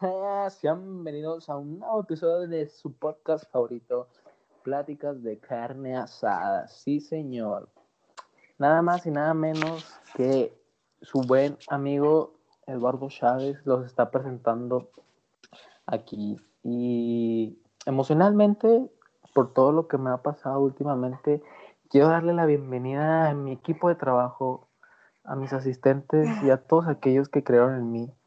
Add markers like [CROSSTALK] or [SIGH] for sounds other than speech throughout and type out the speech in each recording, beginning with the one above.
sean bienvenidos a un nuevo episodio de su podcast favorito, Pláticas de carne asada. Sí, señor. Nada más y nada menos que su buen amigo Eduardo Chávez los está presentando aquí. Y emocionalmente, por todo lo que me ha pasado últimamente, quiero darle la bienvenida a mi equipo de trabajo, a mis asistentes y a todos aquellos que crearon en mí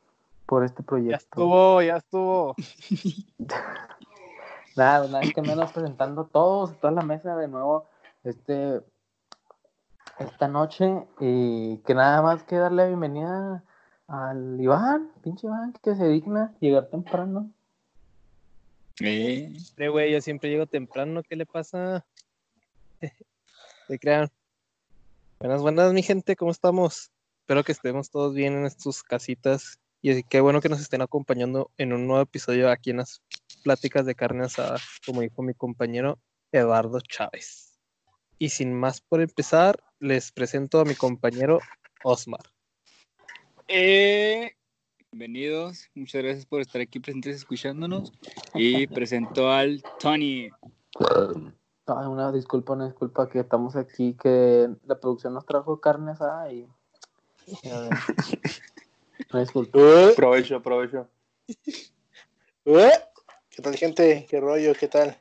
por este proyecto. Ya estuvo, ya estuvo. [LAUGHS] nada, nada que menos presentando todos, toda la mesa de nuevo, este, esta noche, y que nada más que darle la bienvenida al Iván, pinche Iván, que se digna llegar temprano. Eh. güey, yo siempre llego temprano, ¿qué le pasa? [LAUGHS] Se crean. Buenas, buenas, mi gente, ¿cómo estamos? Espero que estemos todos bien en sus casitas y qué bueno que nos estén acompañando en un nuevo episodio aquí en las pláticas de carne asada, como dijo mi compañero Eduardo Chávez. Y sin más por empezar, les presento a mi compañero Osmar. Eh, bienvenidos, muchas gracias por estar aquí presentes escuchándonos. Y presento al Tony. una disculpa, una disculpa que estamos aquí, que la producción nos trajo carne asada y... [LAUGHS] Uh. Provecho, aprovecho. Uh. ¿Qué tal, gente? ¿Qué rollo? ¿Qué tal?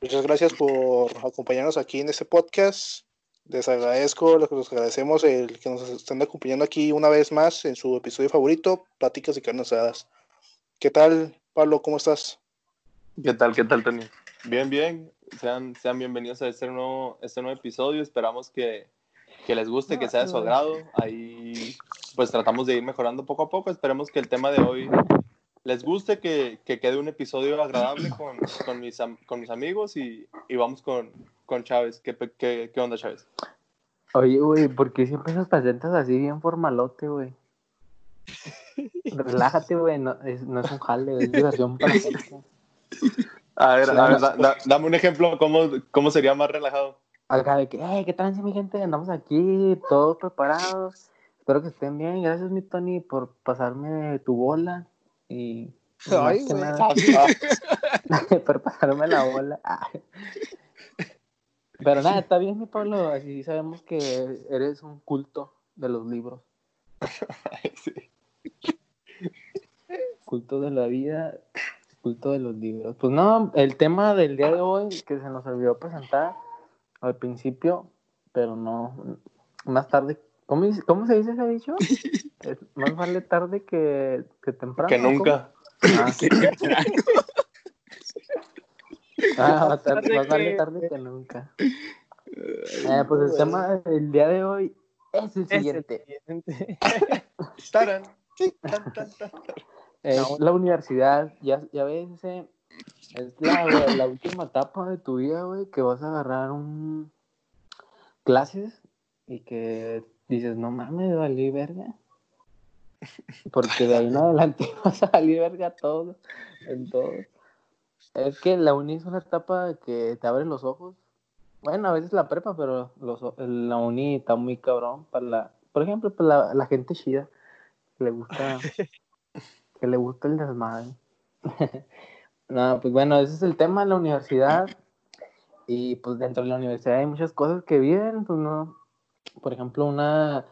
Muchas gracias por acompañarnos aquí en este podcast. Les agradezco, les agradecemos el que nos estén acompañando aquí una vez más en su episodio favorito, Pláticas y Carnes Asadas. ¿Qué tal, Pablo? ¿Cómo estás? ¿Qué tal, qué tal, Tony? Bien, bien. Sean, sean bienvenidos a este nuevo, este nuevo episodio. Esperamos que, que les guste, que sea de su agrado. Ahí pues tratamos de ir mejorando poco a poco. Esperemos que el tema de hoy les guste, que, que quede un episodio agradable con, con, mis, con mis amigos y, y vamos con, con Chávez. ¿Qué, ¿Qué, qué, onda, Chávez? Oye, güey, ¿por qué siempre nos presentas así bien formalote, güey? Relájate, güey, no es, no es un jale, es diversión para A ver, a ver, dame un ejemplo, ¿cómo, ¿cómo sería más relajado? Acá de que, hey, ¿qué tal, mi gente? Andamos aquí, todos preparados. Espero que estén bien. Gracias, mi Tony, por pasarme tu bola. Y. Ay, güey. [LAUGHS] [LAUGHS] por pasarme la bola. Pero nada, está bien, mi Pablo. Así sabemos que eres un culto de los libros. [LAUGHS] Culto de la vida, culto de los libros. Pues no, el tema del día de hoy que se nos olvidó presentar al principio, pero no, más tarde. ¿Cómo, cómo se dice ese dicho? más vale tarde que, que temprano. Que nunca. Ah, [LAUGHS] sí. ah, más, tarde, más vale tarde que nunca. Eh, pues el tema del día de hoy es el siguiente. Es [LAUGHS] la universidad, ya, ya ves, es la, la, última etapa de tu vida, güey, que vas a agarrar un clases y que dices, no mames, valí verga. Porque de ahí en adelante [LAUGHS] vas a salir verga todo, en todo. Es que la uni es una etapa que te abre los ojos. Bueno, a veces la prepa, pero los, la uni está muy cabrón para la, por ejemplo, para la, la gente chida que le gusta, [LAUGHS] que le gusta el desmadre. [LAUGHS] no, pues bueno, ese es el tema de la universidad. Y pues dentro de la universidad hay muchas cosas que viven, pues no. Por ejemplo, una,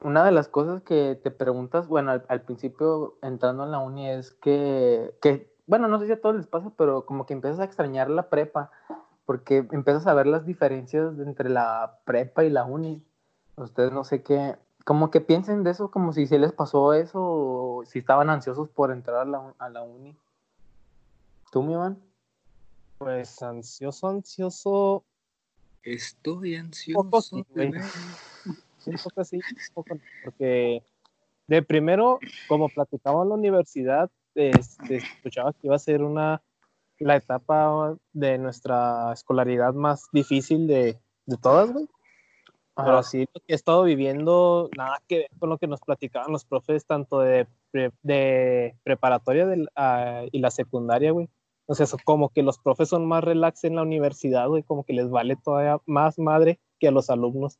una de las cosas que te preguntas, bueno, al, principio entrando en la uni es que, que, bueno, no sé si a todos les pasa, pero como que empiezas a extrañar la prepa, porque empiezas a ver las diferencias entre la prepa y la uni. Ustedes no sé qué, como que piensen de eso, como si se les pasó eso, o si estaban ansiosos por entrar a la, a la uni. ¿Tú, mi Iván? Pues ansioso, ansioso. Estoy ansioso. Un [LAUGHS] poco sí, un poco sí, porque de primero, como platicaba en la universidad, este, escuchaba que iba a ser una la etapa de nuestra escolaridad más difícil de, de todas, güey. Pero sí, lo que he estado viviendo, nada que ver con lo que nos platicaban los profes, tanto de, de preparatoria ah, y la secundaria, güey. O sea, como que los profes son más relax en la universidad, güey, como que les vale todavía más madre que a los alumnos.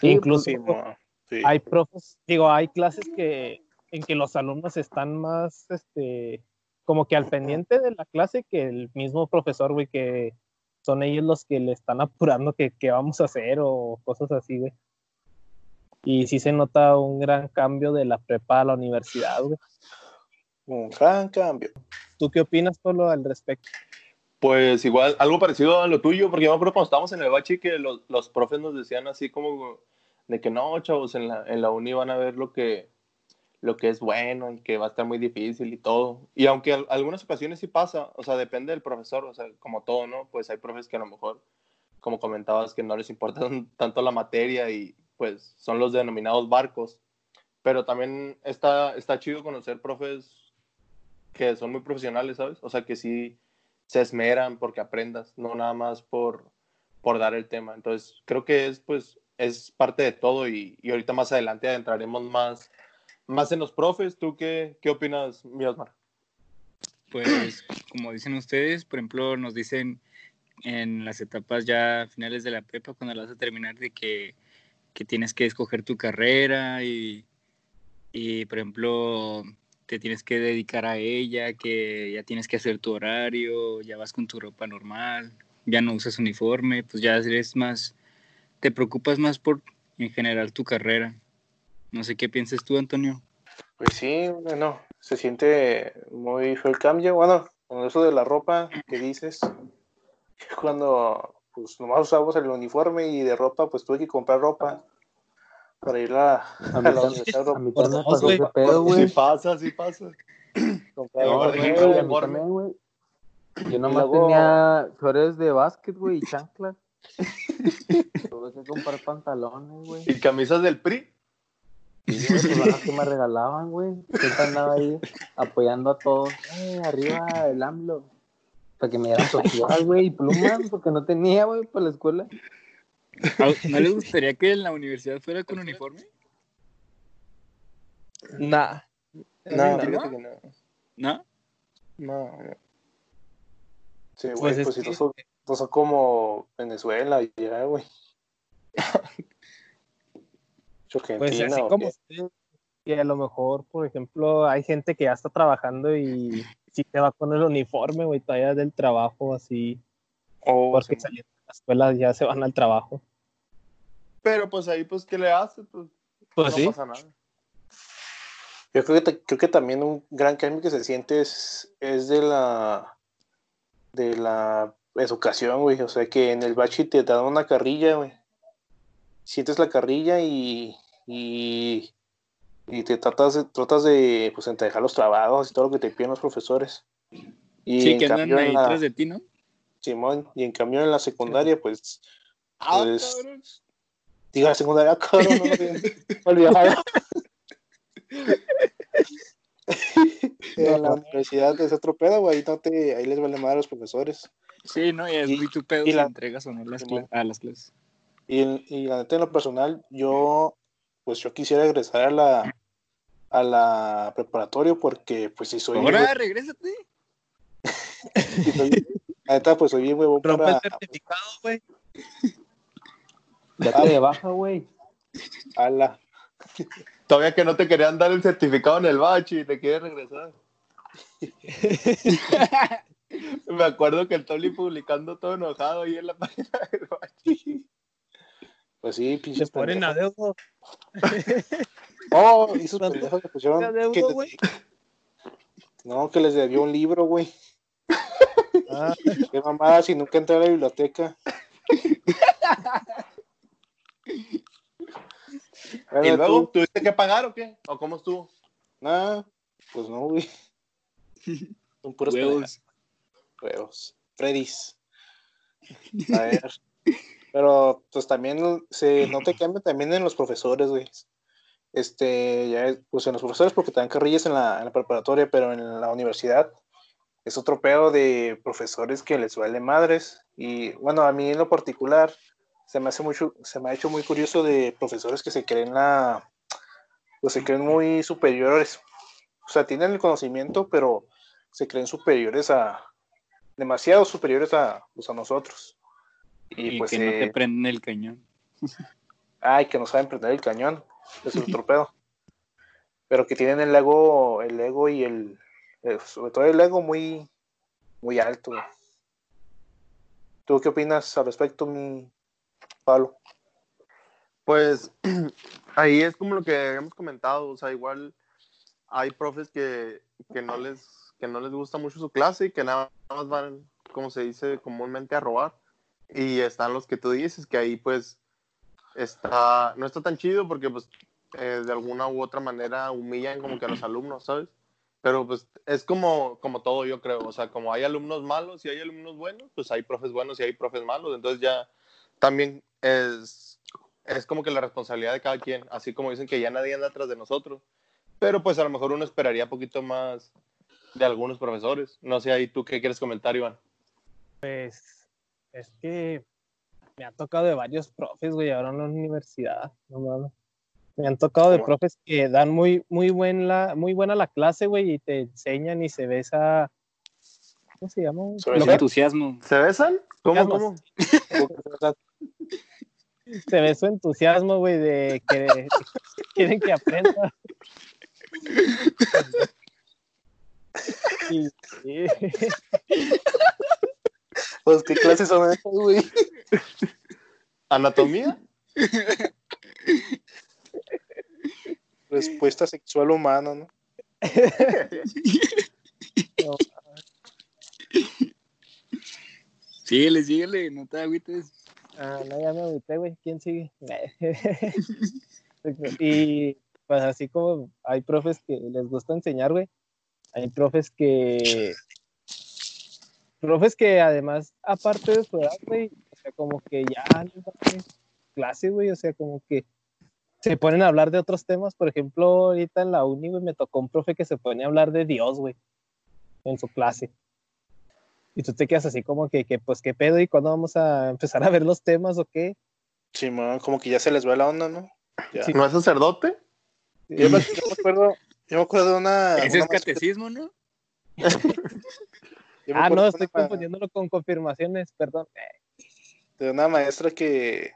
Incluso hay profes, digo, hay clases que en que los alumnos están más, este, como que al pendiente de la clase que el mismo profesor, güey, que son ellos los que le están apurando que, qué vamos a hacer o cosas así, güey. Y sí se nota un gran cambio de la prepa a la universidad, güey. Un gran cambio. ¿Tú qué opinas, Polo, al respecto? Pues igual, algo parecido a lo tuyo, porque yo me acuerdo cuando estábamos en el bachi que los, los profes nos decían así como de que no, chavos, en la, en la uni van a ver lo que, lo que es bueno y que va a estar muy difícil y todo. Y aunque algunas ocasiones sí pasa, o sea, depende del profesor, o sea, como todo, ¿no? Pues hay profes que a lo mejor, como comentabas, que no les importa [LAUGHS] tanto la materia y pues son los denominados barcos. Pero también está, está chido conocer profes que son muy profesionales, ¿sabes? O sea, que sí se esmeran porque aprendas, no nada más por, por dar el tema. Entonces, creo que es, pues, es parte de todo y, y ahorita más adelante adentraremos más más en los profes, ¿tú qué, qué opinas, mi Osmar? Pues, como dicen ustedes, por ejemplo, nos dicen en las etapas ya finales de la prepa, cuando la vas a terminar, de que, que tienes que escoger tu carrera y, y, por ejemplo, te tienes que dedicar a ella, que ya tienes que hacer tu horario, ya vas con tu ropa normal, ya no usas uniforme, pues ya eres más, te preocupas más por en general tu carrera. No sé qué piensas tú, Antonio. Pues sí, bueno, se siente muy feo el cambio. Bueno, con eso de la ropa que dices, [LAUGHS] cuando pues nomás usamos el uniforme y de ropa, pues tuve que comprar ropa para ir a, a. A mí también pasó ese pedo, güey. Sí pasa, sí pasa. [CLEARS THROAT] Comprar No, güey. Yo nomás luego- tenía flores de básquet, güey, y chanclas. [LAUGHS] Tuve que comprar pantalones, güey. ¿Y camisas del PRI? Y güey, pues, las que me regalaban, güey. Siempre andaba ahí apoyando a todos. Eh, arriba el AMLO. Para que me dieran [LAUGHS] social, güey, y plumas, porque no tenía, güey, para la escuela. ¿A- ¿No [LAUGHS] les gustaría que en la universidad fuera con uniforme? Nah. No, ¿No? fíjate que no. ¿No? No. Sí, güey, Pues pues, es si que- no son, no son como Venezuela y ya, güey. [LAUGHS] Argentina, Pues así ¿o como qué? ustedes, que a lo mejor, por ejemplo, hay gente que ya está trabajando y [LAUGHS] sí te va con el uniforme, güey, todavía del trabajo, así, Oh, porque sí. saliendo de la escuela ya se van al trabajo. Pero pues ahí, pues, ¿qué le haces? Pues, Pues no sí. pasa nada. Yo creo que, creo que también un gran cambio que se siente es, es de la de la educación, güey. O sea que en el bachi te dan una carrilla, güey. Sientes la carrilla y, y, y te tratas de, tratas de pues entregar los trabajos y todo lo que te piden los profesores. Y Sí, en que andan cambio ahí en la- tras de ti, ¿no? Simón, y en cambio en la secundaria, pues, Ah, Pues- diga la secundaria, cabrón, no había olvidado. [LAUGHS] [LAUGHS] en la universidad es otro pedo, güey, ahí, no te, ahí les vale madre a los profesores. Sí, ¿no? Y es muy tu pedo y si la- entregas o no las a las clases. Y, y la neta, en lo personal, yo, pues yo quisiera regresar a la, a la preparatoria porque, pues si soy, Ahora, regrésate. [LAUGHS] si soy- la neta, pues soy bien huevón para, el certificado, güey. Date de baja, güey. a la, Todavía que no te querían dar el certificado en el bachi y te quieres regresar. [LAUGHS] Me acuerdo que el Toli publicando todo enojado ahí en la página del bachi. pues sí, Se pinches ponen a pendejos. dedo. [LAUGHS] Oh, [LAUGHS] y Las- pendejos que pusieron que- no, que les debió un libro, güey. Ah, Qué mamada si nunca entré a la biblioteca. Bueno, ¿Y luego tú- tuviste que pagar o qué? ¿O cómo estuvo? Nah, pues no, güey. [LAUGHS] Son puros Huevos. huevos. Freddy's. A ver. Pero pues también se nota que cambia también en los profesores, güey. Este, ya es- pues en los profesores porque te dan carrillas en la, en la preparatoria, pero en la universidad es otro pedo de profesores que les vale madres. Y bueno, a mí en lo particular se me hace mucho, se me ha hecho muy curioso de profesores que se creen la, pues se creen muy superiores. O sea, tienen el conocimiento, pero se creen superiores a, demasiado superiores a, pues, a nosotros. Y, Y pues, que no eh, te prenden el cañón. [LAUGHS] ay, que no saben prender el cañón. Es [LAUGHS] otro pedo. pero que tienen el ego, el ego y el, sobre todo el ego muy, muy alto. ¿Tú qué opinas al respecto, mi Pablo? Pues [CLEARS THROAT] ahí es como lo que hemos comentado, o sea, igual hay profes que, que, no les, que no les gusta mucho su clase y que nada más van, como se dice comúnmente, a robar. Y están los que tú dices, que ahí pues está, no está tan chido porque pues eh, de alguna u otra manera humillan como que a los alumnos, ¿sabes? Pero pues es como, como todo, yo creo. O sea, como hay alumnos malos y hay alumnos buenos, pues hay profes buenos y hay profes malos. Entonces ya también es, es como que la responsabilidad de cada quien. Así como dicen que ya nadie anda atrás de nosotros. Pero pues a lo mejor uno esperaría un poquito más de algunos profesores. No sé, ahí tú qué quieres comentar, Iván. Pues es que me ha tocado de varios profes, güey, ahora en la universidad, no mames. Me han tocado de profes que dan muy, muy, buen la, muy buena la clase, güey, y te enseñan y se ve esa... ¿Cómo se llama? Se entusiasmo. ¿Se besan? ¿Cómo, cómo? [LAUGHS] [LAUGHS] se ve su entusiasmo, güey, de que [LAUGHS] quieren que aprenda. Pues, ¿qué clases son estas, güey? ¿Anatomía? Respuesta sexual humana, ¿no? [LAUGHS] síguele, síguele, no te agüites. Ah, no, ya me agüité, güey. ¿Quién sigue? [LAUGHS] y pues así como hay profes que les gusta enseñar, güey. Hay profes que. Profes que además, aparte de su edad, güey, o sea, como que ya clase, güey, o sea, como que se ponen a hablar de otros temas. Por ejemplo, ahorita en la uni, güey, me tocó un profe que se pone a hablar de Dios, güey, en su clase. Y tú te quedas así como que, que, pues, ¿qué pedo? ¿Y cuándo vamos a empezar a ver los temas o qué? Sí, man, como que ya se les va la onda, ¿no? ¿No es sacerdote? Yo, me, acuerdo, yo me acuerdo de una... Ese es catecismo, ¿no? ah, no, estoy confundiéndolo con confirmaciones, perdón. De una maestra que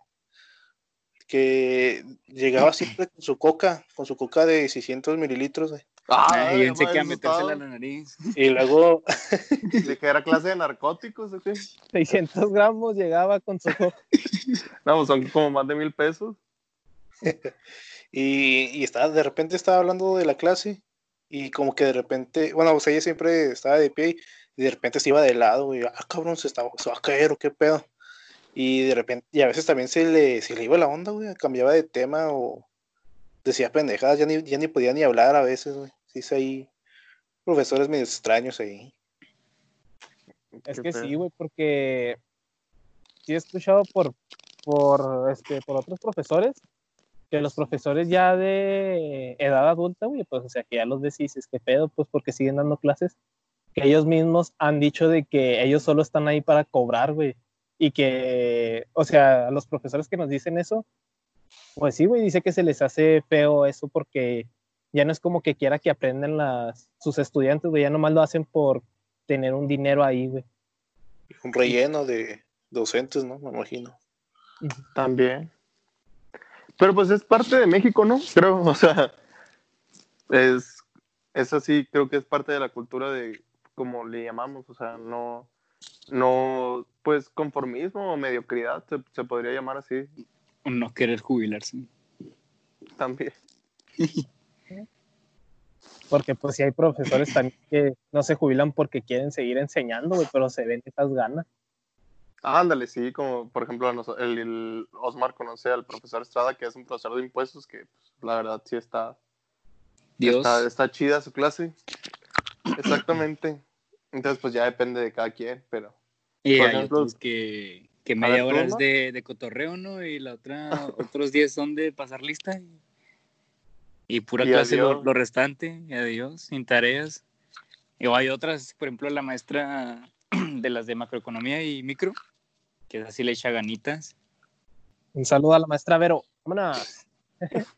que llegaba siempre con su coca, con su coca de 600 mililitros. Ah, y pensé que a metérsela en la nariz. [LAUGHS] Y luego. [LAUGHS] ¿De que era clase de narcóticos o qué? 600 gramos llegaba con su [LAUGHS] no, pues son como más de mil pesos. y, y estaba, de repente estaba hablando de la clase y como que de repente, bueno, pues ella siempre estaba de pie y de repente se iba de lado y, ah, cabrón, se, estaba, se va a caer o qué pedo. Y de repente, y a veces también se le, se le iba la onda, güey, cambiaba de tema o decía pendejadas, ya ni, ya ni podía ni hablar a veces, güey. Sí, sí, hay profesores medio extraños ahí. Es que sí, güey, porque sí he escuchado por, por, este, por otros profesores que los profesores ya de edad adulta, güey, pues, o sea, que ya los decís, es que pedo, pues, porque siguen dando clases, que ellos mismos han dicho de que ellos solo están ahí para cobrar, güey y que, o sea, a los profesores que nos dicen eso, pues sí, güey, dice que se les hace feo eso porque ya no es como que quiera que aprendan las, sus estudiantes, güey, ya nomás lo hacen por tener un dinero ahí, güey. Un relleno de docentes, ¿no? Me imagino. También. Pero pues es parte de México, ¿no? Creo, [LAUGHS] o sea, es, es así, creo que es parte de la cultura de, como le llamamos, o sea, no, no, pues conformismo o mediocridad, se, podría llamar así. O no querer jubilarse. También. [LAUGHS] Porque pues si hay profesores también que no se jubilan porque quieren seguir enseñando, pero se ven esas ganas. ándale, sí, como por ejemplo el, Osmar conoce al profesor Estrada, que es un profesor de impuestos, que pues, la verdad sí está, está, está chida su clase. Exactamente. Entonces, pues ya depende de cada quien, pero. Y por ejemplo, que, que media hora es de, de, cotorreo, ¿no? Y la otra, otros días son de pasar lista. Y, pura clase lo, restante, y adiós, sin tareas. Y hay otras, por ejemplo, la maestra [CLEARS THROAT] de las de macroeconomía y micro, que así le echa ganitas. Un saludo a la maestra Vero. Vámonos. [LAUGHS]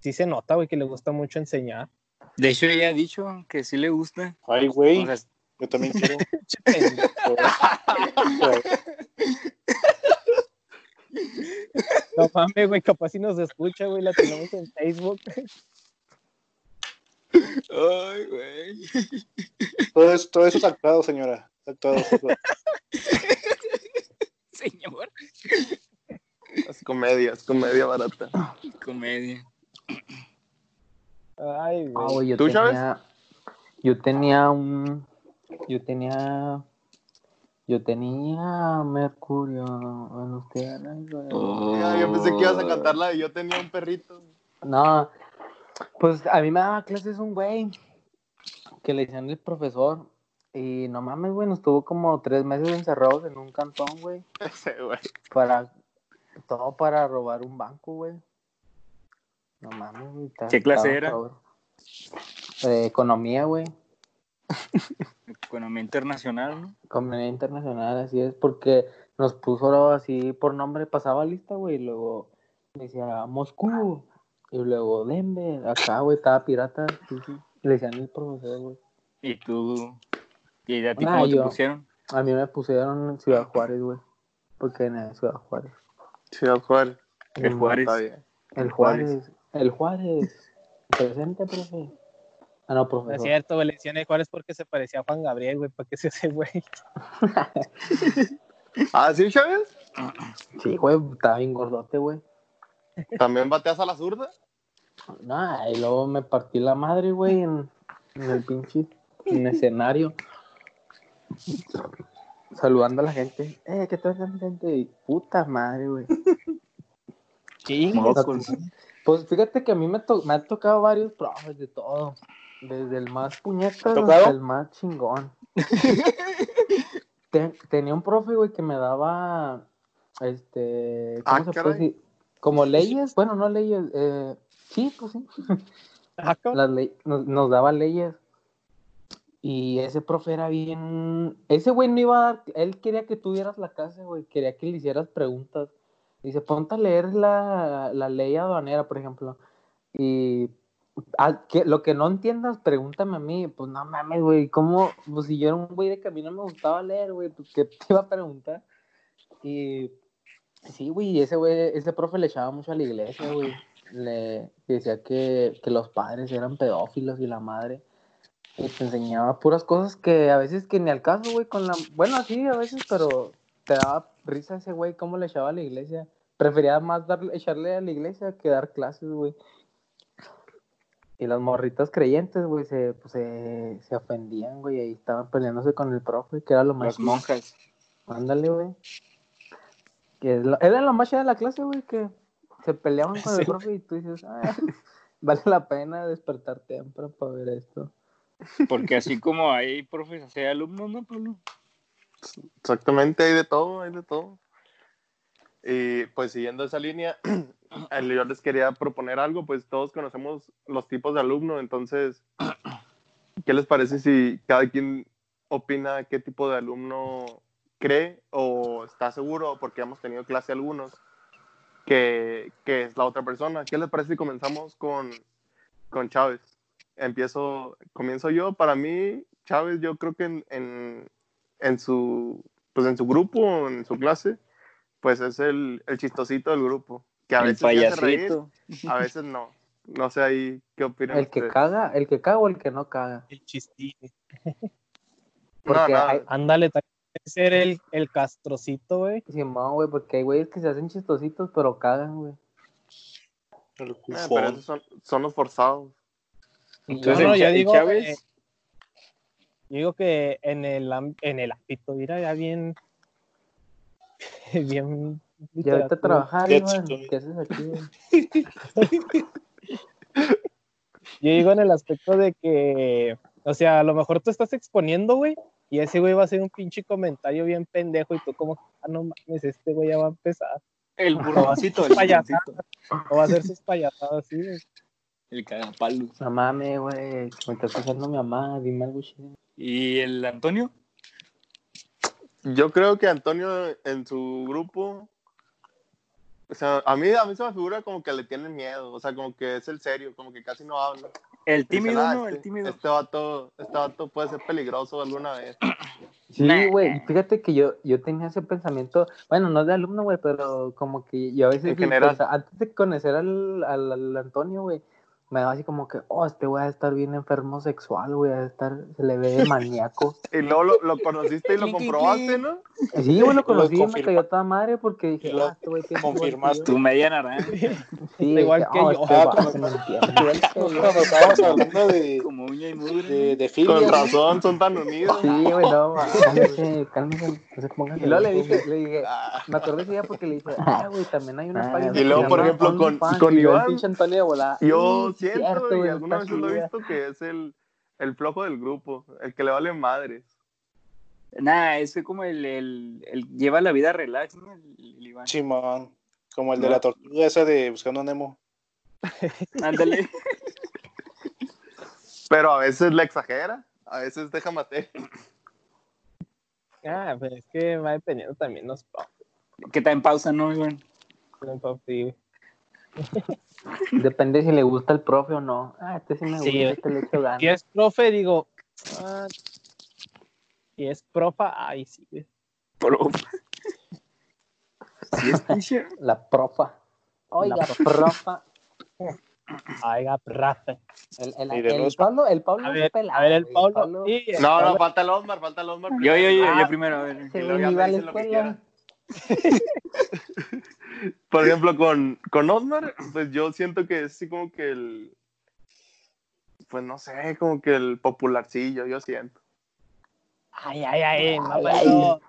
sí se nota, güey, que le gusta mucho enseñar. De hecho, ella ha dicho que sí le gusta. Ay, güey. Yo también [LAUGHS] quiero. [LAUGHS] no mames, güey, capaz si nos escucha, güey, la tenemos en Facebook. Ay, güey. Todo, eso, todo eso es actuado, señora. Actuado. [LAUGHS] Señor. Es comedia, es comedia barata. Comedia. Ay, Ah, güey. yo ¿Tú, tenía, yo tenía un, yo tenía, yo tenía Mercurio en usted. Ya, yo pensé que ibas a cantar la de Yo tenía un perrito. No, pues a mí me daba clases un güey que le decían el profesor y no mames, güey, nos tuvo como tres meses encerrados en un cantón, güey, [LAUGHS] Ese, güey. para, todo para robar un banco, güey. No mames, güey. ¿Qué clase era? Eh, economía, güey. [LAUGHS] Economía internacional, ¿no? Comunidad internacional, así es, porque nos puso así por nombre, pasaba lista, güey, y luego decía Moscú, y luego Denver, acá, güey, estaba pirata, sí, sí, le decían el profesor, güey. Y tú. ¿Y a ti Nah, cómo te pusieron? A mí me pusieron en Ciudad Juárez, güey, porque en Ciudad Juárez. Ciudad Juárez. El Juárez. El Juárez, el Juárez, presente, profe. Ah, no, No es profesor. cierto, güey. Le decían el Juárez porque se parecía a Juan Gabriel, güey. ¿Para qué se hace, güey? [LAUGHS] Ah, ¿sí, Chávez? Sí, güey, estaba bien gordote, güey. ¿También bateas a la zurda? No, y luego me partí la madre, güey, en, en el pinche en el escenario. Saludando a la gente. Eh, ¿qué tal, gente? Y puta madre, güey. Chingos. Pues fíjate que a mí me, to- me ha tocado varios profes de todo. Desde el más puñetas ¿Te ha tocado? hasta el más chingón. Te- tenía un profe, güey, que me daba, este, ¿cómo Ah, se puede decir? Como leyes, bueno, no leyes, eh, sí, pues sí. [LAUGHS] Ah. Las nos, nos daba leyes. Y ese profe era bien. Ese güey no iba a dar. Él quería que tú dieras la clase, güey. Quería que le hicieras preguntas. Dice, ponte a leer la, la ley aduanera, por ejemplo. Y ah, que, lo que no entiendas, pregúntame a mí. Pues no mames, güey. ¿Cómo? Pues si yo era un güey de que a mí no me gustaba leer, güey. Pues qué te iba a preguntar. Y sí, güey. Ese güey, ese profe le echaba mucho a la iglesia, güey le decía que, que los padres eran pedófilos y la madre y te enseñaba puras cosas que a veces que ni al caso, güey, con la... Bueno, sí, a veces, pero te daba risa ese güey cómo le echaba a la iglesia. Prefería más darle, echarle a la iglesia que dar clases, güey. Y las morritas creyentes, güey, se, pues, se, se ofendían, güey, ahí estaban peleándose con el profe, que era lo más... Las monjas. Ándale, güey. Que es lo- era la más chida de la clase, güey, que se peleaban con Sí. el profe y tú dices, "Ah, [LAUGHS] vale la pena despertar temprano para ver esto. Porque así como hay profes, así hay alumnos, ¿no, Pablo? Exactamente, hay de todo, hay de todo. Y pues siguiendo esa línea, el- [CLEARS THROAT] yo les quería proponer algo, pues todos conocemos los tipos de alumno, entonces, [CLEARS THROAT] ¿qué les parece si cada quien opina qué tipo de alumno cree o está seguro, porque hemos tenido clase algunos, que, que es la otra persona? ¿Qué les parece si comenzamos con, con Chávez? Empiezo, comienzo yo, para mí, Chávez, yo creo que en, en, en su, pues en su grupo, en su clase, pues es el, el chistosito del grupo, que a El veces hace reír, payasito. a veces no. No sé ahí qué opinan El que caga, el que caga o el que no caga. El chistín. Porque no, hay, Ándale, también debe ser el, el castrocito, güey. Simón, güey, porque hay güeyes que se hacen chistositos, pero cagan, güey. Eh, pero esos son, son los forzados. Y Entonces, yo- no, yo el digo, Chávez, eh, Yo digo que en el, en el ámbito, mira, ya bien. [LAUGHS] Bien. ya vete a trabajar, Qué. ¿Qué haces aquí, güey? [LAUGHS] Yo digo en el aspecto de que, o sea, a lo mejor tú estás exponiendo, güey, y ese güey va a hacer un pinche comentario bien pendejo y tú como, ah, no mames, este güey ya va a empezar. el burroncito, el [LAUGHS] burroncito. O va a hacer sus payasadas así, güey. El cagapalos. No mames, güey. Me está escuchando mi mamá. Dime algo chido. ¿Y el Antonio? Yo creo que Antonio en su grupo, o sea, a mí, a mí se me figura como que le tienen miedo, o sea, como que es el serio, como que casi no habla. El Dicen, tímido, "Ah, ¿no? este- El tímido. Este vato, este vato puede ser peligroso alguna vez. Sí, güey, fíjate que yo, yo tenía ese pensamiento, bueno, no de alumno, güey, pero como que yo a veces, En general. pensa- antes de conocer al, al, al Antonio, güey, me daba así como que, oh, este güey a estar bien enfermo sexual, güey, a estar, se le ve [LAUGHS] maníaco. y luego lo, lo conociste y lo [LAUGHS] comprobaste, ¿no? Sí, güey, lo conocí y me cayó toda madre porque dije, Lo ah, este güey tiene confirmaste. Tu media naranja. Sí, [LAUGHS] Igual dije, que "Oh, yo". este Ah, vato como- me entiende". Cuando estábamos hablando de, Como uña y mugre. de, de Con razón, son tan unidos. Sí, güey, no, cálmese, cálmese, no se pongan Y luego le dije, le dije, Ah, me acordé ese día porque le dije, ah, güey, también hay una Ah, página. y luego, por ejemplo, con- OnlyFans", con y yo, el Iván, de Yo "Sí, siento, cierto, y güey, alguna está vez lo he chida". visto, que es el, el flojo del grupo, el que le vale madres. Nah, ese como el, el, el lleva la vida relax, ¿no? El, el Iván. Simón, como el de No. la tortuga esa de Buscando a Nemo. [LAUGHS] Ándale. Pero a veces le exagera, a veces deja matar. Ah, pues es que va dependiendo también los que está en pausa, ¿no, Iván? profes, sí, güey. [LAUGHS] Depende si le gusta el profe o no. Ah, este sí me gusta, Sí, este le echo ganas. Si es profe, digo. ah, si es profa, ay, sí, güey. Pro. Sí, es [LAUGHS] teacher. La profa. Oiga, La profa. Aiga, profe. El, el, el los- Pablo, el Pablo A es ver, pelado, a ver, el güey, Pablo. sí, el No, no, Pablo- falta el Osmar, falta el Osmar. Yo, yo, yo, Ah. yo primero, a ver. Lo que. [LAUGHS] Por ejemplo, con, con Osmar, pues yo siento que es así como que el. Pues no sé, como que el popularcillo, yo siento. Ay, ay, ay, no.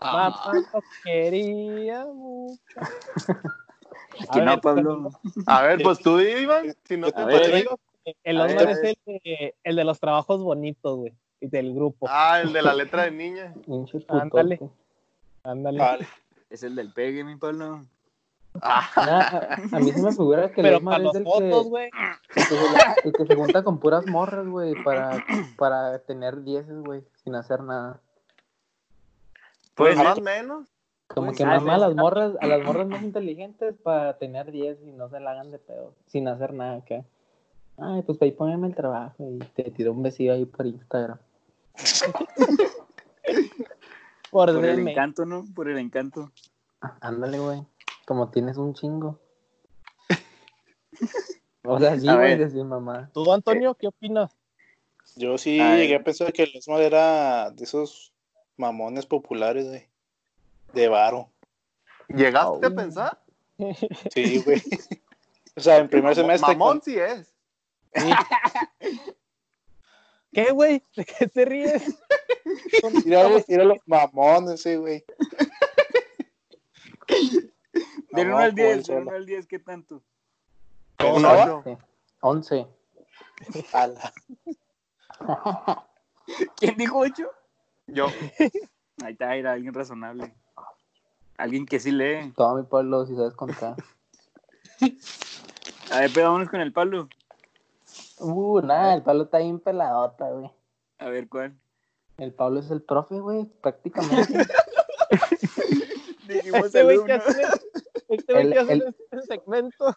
Ah. Mamá lo quería mucho. [LAUGHS] A Que no, ver, Pablo. A ver, pues tú, Iván, si no te ver. El ver. es el de, el de los trabajos bonitos, güey. Y del grupo. Ah, el de la letra de niña. Ándale. Ándale. Vale. Es el del pegue, mi Pablo. Ah, a, a mí se me figura que el Pero para es los el fotos, que, güey. el, que se, el que se junta con puras morras, güey, para, para tener dieces, güey, sin hacer nada. Pues Pues, más o menos. Como Pues, que ah, mama a las morras, a las morras más inteligentes para tener 10 y no se la hagan de pedo, sin hacer nada acá. Ay, pues ahí poneme el trabajo y te tiro un besillo ahí por Instagram. Por, Por el encanto, ¿no? Por el encanto. Ah, Ándale, güey. Como tienes un chingo. [LAUGHS] O sea, sí, A güey, ver. decir mamá. ¿Tú, Antonio, qué opinas? Yo sí Ay. llegué a pensar que el Osmar era de esos mamones populares, güey. De varo. ¿Llegaste a pensar? Sí, [LAUGHS] güey. O sea, en primer semestre. Mamón sí es. [LAUGHS] ¿Qué, güey? ¿De qué te ríes? Mira los mamones, sí, güey. Del No, 1 al 10, joven del solo. 1 al 10, ¿qué tanto? Sí. 11. Ala. ¿Quién dijo 8? Yo. [LAUGHS] Ahí está, era alguien razonable. Alguien que sí lee. Todo mi pueblo, si sabes contar. [LAUGHS] A ver, pero vámonos con el Pablo. Uh, nada, el Pablo está bien peladota, güey. A ver, ¿cuál? El Pablo es el profe, güey, prácticamente. [LAUGHS] Dijimos el uno. Este güey que hace el- segmento.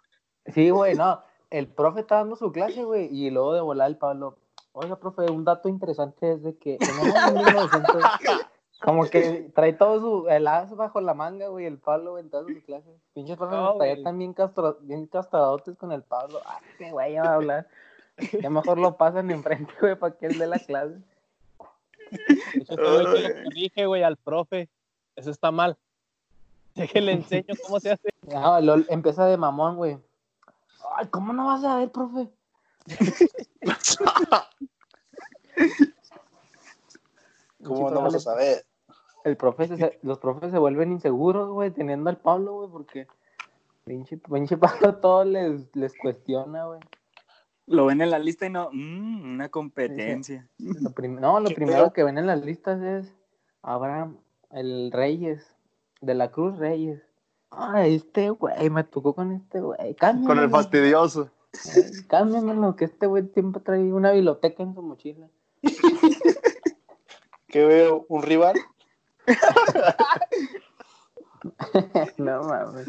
Sí, güey, no. El profe está dando su clase, güey, y luego de volar el Pablo. Oiga, profe, un dato interesante es de que en el año 1900, [LAUGHS] como que trae todo su, el as bajo la manga, güey, el Pablo, en todas sus clases. Pinches profes No, están bien, castro, bien castradotes con el Pablo. Ah, qué güey, ya va a hablar. Ya mejor lo pasan enfrente, güey, para que él dé la clase. [LAUGHS] Este güey que corrige, güey, al profe. Eso está mal. Déjale enseño cómo se hace. [LAUGHS] No, lo- empieza de mamón, güey. Ay, ¿cómo no vas a ver, profe? [LAUGHS] ¿Cómo no vas a saber? El profe se- los profes se vuelven inseguros, güey, teniendo al Pablo, güey, porque pinche, pinche [LAUGHS] Pablo todo les, les cuestiona, güey. Lo ven en la lista y no. mm, una competencia. Lo prim- no, lo ¿Qué primero que ven en las listas es Abraham, el Reyes, de la Cruz Reyes. Ah, este güey, me tocó con este güey. Con el fastidioso. cámbiamelo, que este güey siempre trae una biblioteca en su mochila. [LAUGHS] ¿Qué veo? ¿Un rival? [LAUGHS] no mames.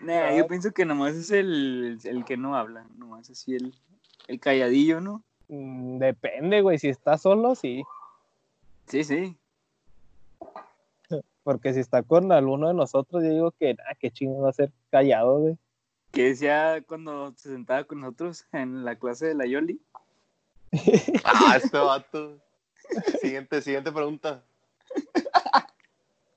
Nah, yo pienso que nomás es el, el que no habla. Nomás así el, el calladillo, ¿no? Mm, Depende, güey. Si está solo, sí. Sí, sí. Porque si está con alguno de nosotros, yo digo que, nada, qué chingo va a ser callado, güey. ¿Qué decía cuando se sentaba con nosotros en la clase de la Yoli? [LAUGHS] Ah, este vato. Siguiente, siguiente pregunta.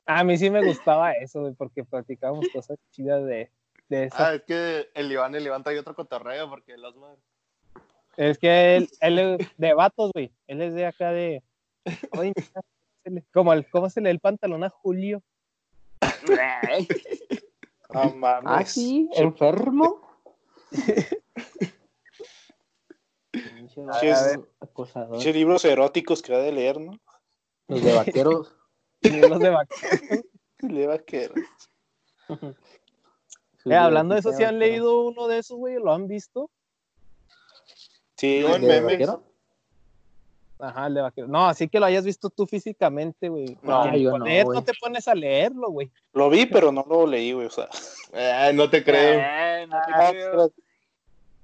A mí sí me gustaba eso, güey, porque platicábamos cosas chidas de, de eso. Ah, es que el Iván, el Iván trae otro cotorreo porque el Osmar. Es que él, él es de vatos, güey. Él es de acá de. Oye, como el, ¿Cómo se le el pantalón a Julio? [LAUGHS] Ah, sí, enfermo. Pinches libros eróticos que va de leer, ¿no? Los de vaqueros. [LAUGHS] Los de vaca- [LAUGHS] Le va a querer. Eh, hablando de eso, si han leído uno de esos, güey, ¿lo han visto? Sí, ¿De vaquero? Ajá, el de vaquero. No, así que lo hayas visto tú físicamente, güey. No, Porque yo con no, leer güey. no te pones a leerlo, güey. lo vi, pero no lo leí, güey. O sea, Eh, no te creo. Eh, no te Ah, creo.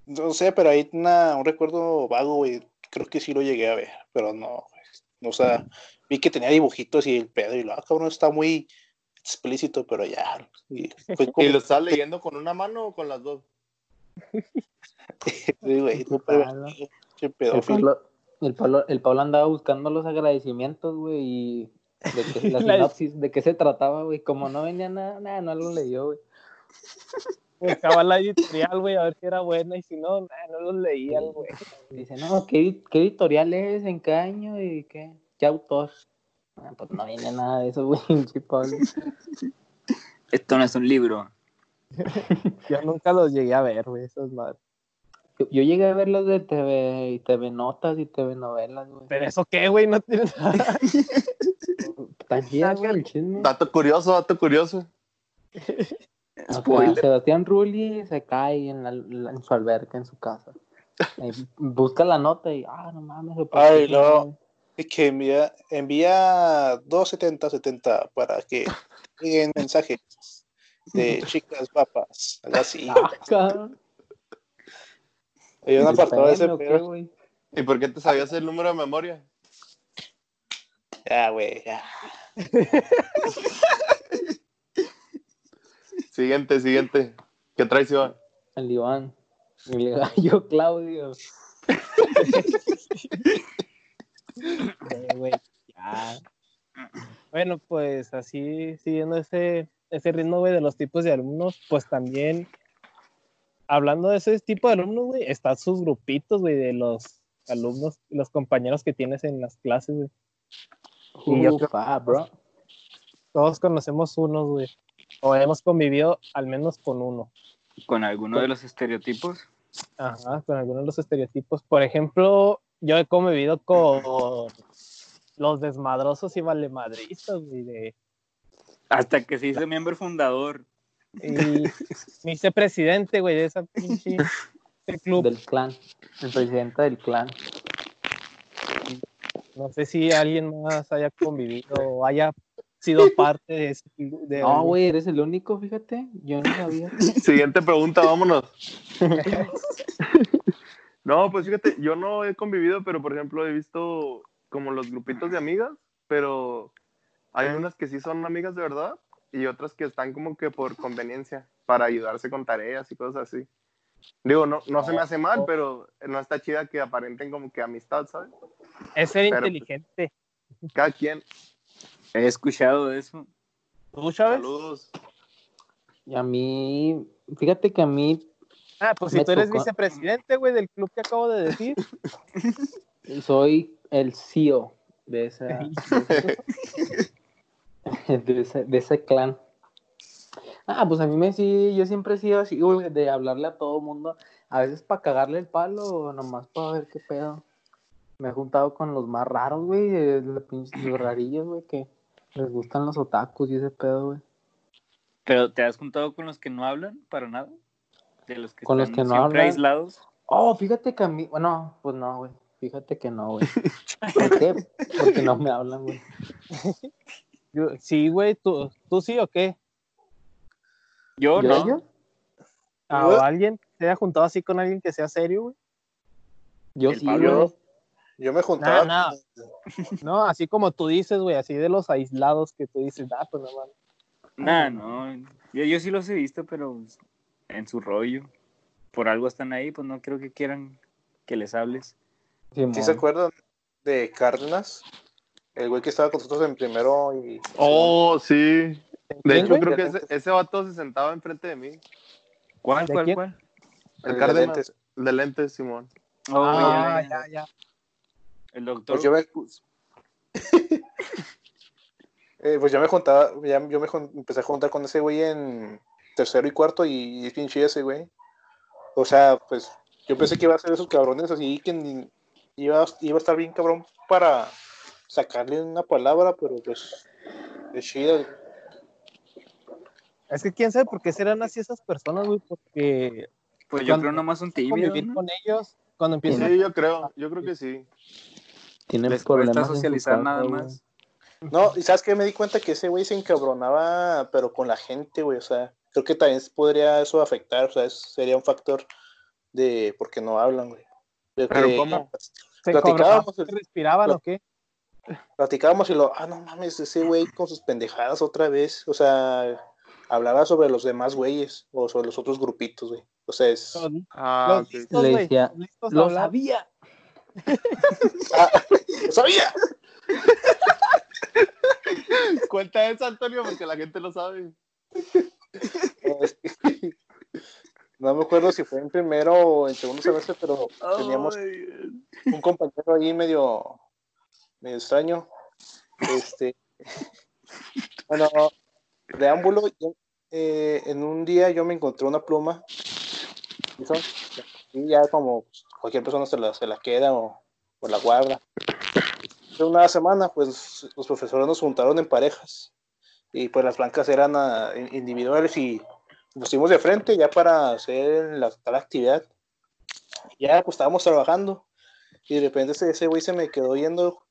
no sé, pero hay una, un recuerdo vago, güey. Creo que sí lo llegué a ver, pero no, güey. O sea, vi que tenía dibujitos y el pedo y lo, ah, cabrón, está muy explícito, pero ya. Y fue como, ¿Y lo estás leyendo con una mano o con las dos? [LAUGHS] sí, güey, no ver, pinche El. Pablo, el, Pablo, andaba buscando los agradecimientos, güey, y de que, [LAUGHS] la La- sinopsis, de qué se trataba, güey. Como no venía nada, nada, no lo leyó, güey. Buscaba la editorial, güey, a ver si era buena y si no, nah, no los leía, güey. Dice, no, ¿qué, qué editorial es? ¿En qué año? ¿Y qué, qué autor? Ah, pues no viene nada de eso, [LAUGHS] güey, Pablo. Esto no es un libro. [LAUGHS] Yo nunca los llegué a ver, güey, esas madres. Yo, yo llegué a ver los de TV, y TV Notas y TV Novelas, güey. Pero eso qué, güey, no tiene nada. [LAUGHS] Tan chido, güey, el chisme. Dato curioso, dato curioso. Spoiler. Sebastián Rulli se cae en, la- la- en su alberca, en su casa. Eh, busca la nota y, ah, no mames. se Ay, no. Y que envía, envía 27070 para que lleguen mensajes de [LAUGHS] chicas papas, algo así. Ah, cabrón. Hay un apartado de ese Depende, ¿o qué, pedo. güey? ¿Y por qué te sabías el número de memoria? Ya, güey, ya. [LAUGHS] Siguiente, siguiente. ¿Qué traes, Iván? El Iván. El gallo [LAUGHS] Claudio. [LAUGHS] Güey, ya. Bueno, pues así, siguiendo ese, ese ritmo, güey, de los tipos de alumnos, pues también, hablando de ese tipo de alumnos, güey, están sus grupitos, güey, de los alumnos, los compañeros que tienes en las clases, güey. Y yo Ufa, bro. Todos conocemos unos, güey. O hemos convivido al menos con uno. Con alguno de los estereotipos. Ajá, con algunos de los estereotipos. Por ejemplo, yo he convivido con los desmadrosos y valemadristas, güey, de Hasta que se hizo miembro fundador. Y me hice presidente, güey, de esa pinche [LAUGHS] ese club. Del clan. El presidente del clan. No sé si alguien más haya convivido o haya sido parte de ese club. de No, güey, eres el único, fíjate. Yo no sabía. [LAUGHS] Siguiente pregunta, vámonos. [LAUGHS] No, pues fíjate, yo no he convivido, pero por ejemplo he visto como los grupitos de amigas, pero hay unas que sí son amigas de verdad y otras que están como que por conveniencia, para ayudarse con tareas y cosas así. Digo, no, no se me hace mal, pero no está chida que aparenten como que amistad, ¿sabes? Es ser pero- inteligente. Cada quien. He escuchado eso. ¿Tú sabes? Saludos. Y a mí, fíjate que a mí Ah, pues si tú eres tocó- vicepresidente, güey, del club que acabo de decir. [LAUGHS] soy el CEO de esa, [LAUGHS] [LAUGHS] de ese, de ese clan. Ah, pues a mí me sí, yo siempre he sido así, güey, de hablarle a todo mundo, a veces para cagarle el palo nomás para ver qué pedo. Me he juntado con los más raros, güey, los los rarillos, güey, que les gustan los otakus y ese pedo, güey. Pero ¿te has juntado con los que no hablan para nada? De los que Con los están que no siempre hablan. aislados. Oh, fíjate que a mí, bueno, pues no, güey, fíjate que no, güey. ¿Por qué? [LAUGHS] Porque no me hablan, güey. [LAUGHS] Yo- sí, güey, ¿tú, ¿tú sí o qué? Yo ¿Yo, no. yo? ¿A alguien se haya juntado así con alguien que sea serio, güey? Yo sí, güey. Yo me juntaba. Nah, [LAUGHS] No, así como tú dices, güey, así de los aislados que tú dices, ah, pues no mames. Nah, no. Yo, yo sí los he visto, pero en su rollo. Por algo están ahí, pues no creo que quieran que les hables. ¿Sí se acuerdan de Cárdenas? El güey que estaba con nosotros en primero y... Oh, sí. De hecho, creo que ese, ese vato se sentaba enfrente de mí. ¿Cuál, cuál, cuál? El, de Cárdenas, lentes. de lentes, Simón. Oh, Ah, ya, ya, ya. El doctor. Pues yo me... [LAUGHS] Eh, pues ya me juntaba, ya, yo me jun- empecé a juntar con ese güey en tercero y cuarto y es chido ese güey. O sea, pues yo pensé que iba a ser esos cabrones así que ni- iba, iba a estar bien cabrón para sacarle una palabra, pero pues es chido. Es que quién sabe por qué serán así esas personas, güey, porque pues yo cuando- creo nomás tímidos. convivir ¿no? con ellos, cuando empiezan Sí, yo creo, yo creo que sí. Tienen Les problemas socializar nada güey. más. No, y sabes que me di cuenta que ese güey se encabronaba, pero con la gente, güey. O sea, creo que también podría eso afectar, o sea, es- sería un factor de por qué no hablan, güey. De Pero que ¿cómo? se platicábamos el- respiraban lo- o qué. Platicábamos y lo, ah, no mames, ese güey con sus pendejadas otra vez. O sea, hablaba sobre los demás güeyes o sobre los otros grupitos, güey. O sea, es. Ah, los listos, Le decía, listos ¡Lo sabía! ¡Ah! [LAUGHS] ¡Lo sabía! Cuenta eso, Antonio, porque la gente lo sabe. Este, [LAUGHS] No me acuerdo si fue en primero o en segundo semestre, pero teníamos un compañero ahí medio, medio extraño. Este, [LAUGHS] bueno, yo, eh, en un día yo me encontré una pluma. Y ya como cualquier persona se la, se la queda o, o la guarda. Hace una semana, pues los profesores nos juntaron en parejas y pues las blancas eran ah, in- individuales y nos pusimos de frente ya para hacer la tal actividad. Ya pues estábamos trabajando y de repente ese güey se me quedó yendo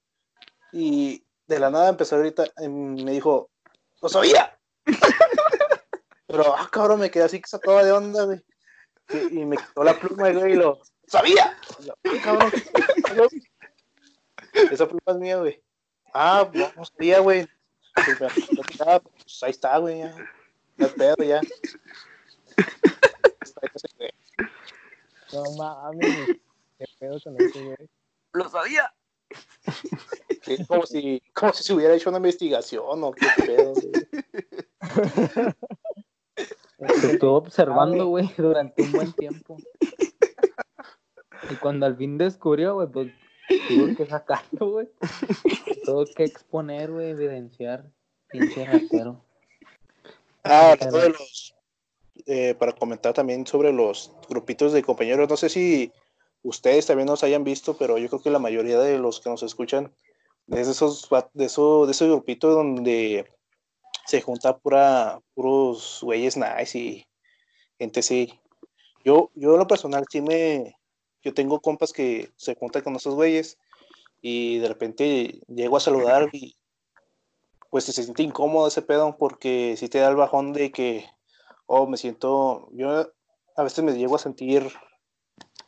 y de la nada empezó a gritar, me dijo, ¡lo sabía! [LAUGHS] Pero, ah, cabrón, me quedé así que sacaba de onda, güey. Y, y me quitó la pluma, güey, y lo, ¡sabía! Y yo, "Ah, cabrón, esa pluma es mía, güey. Ah, no, no sabía, güey. Pues, pues, ahí está, güey, ya. No hay pedo, ya. Está ese güey. No mames, qué pedo con ese güey. ¡Lo sabía! Sí, como si, como si se hubiera hecho una investigación o qué pedo, güey. Te estuvo observando, güey, durante un buen tiempo. Y cuando al fin descubrió, güey, pues tuvo que sacarlo, güey. Tuvo que exponer, güey, evidenciar. Pinche ratero. Ah, de los, eh, para comentar también sobre los grupitos de compañeros, no sé si ustedes también nos hayan visto, pero yo creo que la mayoría de los que nos escuchan es de esos, de eso, de ese grupito donde se junta pura, puros güeyes nice y gente así. Yo, yo en lo personal sí me, yo tengo compas que se juntan con esos güeyes y de repente llego a saludar y pues se siente incómodo ese pedo porque si te da el bajón de que, oh, me siento, yo a veces me llego a sentir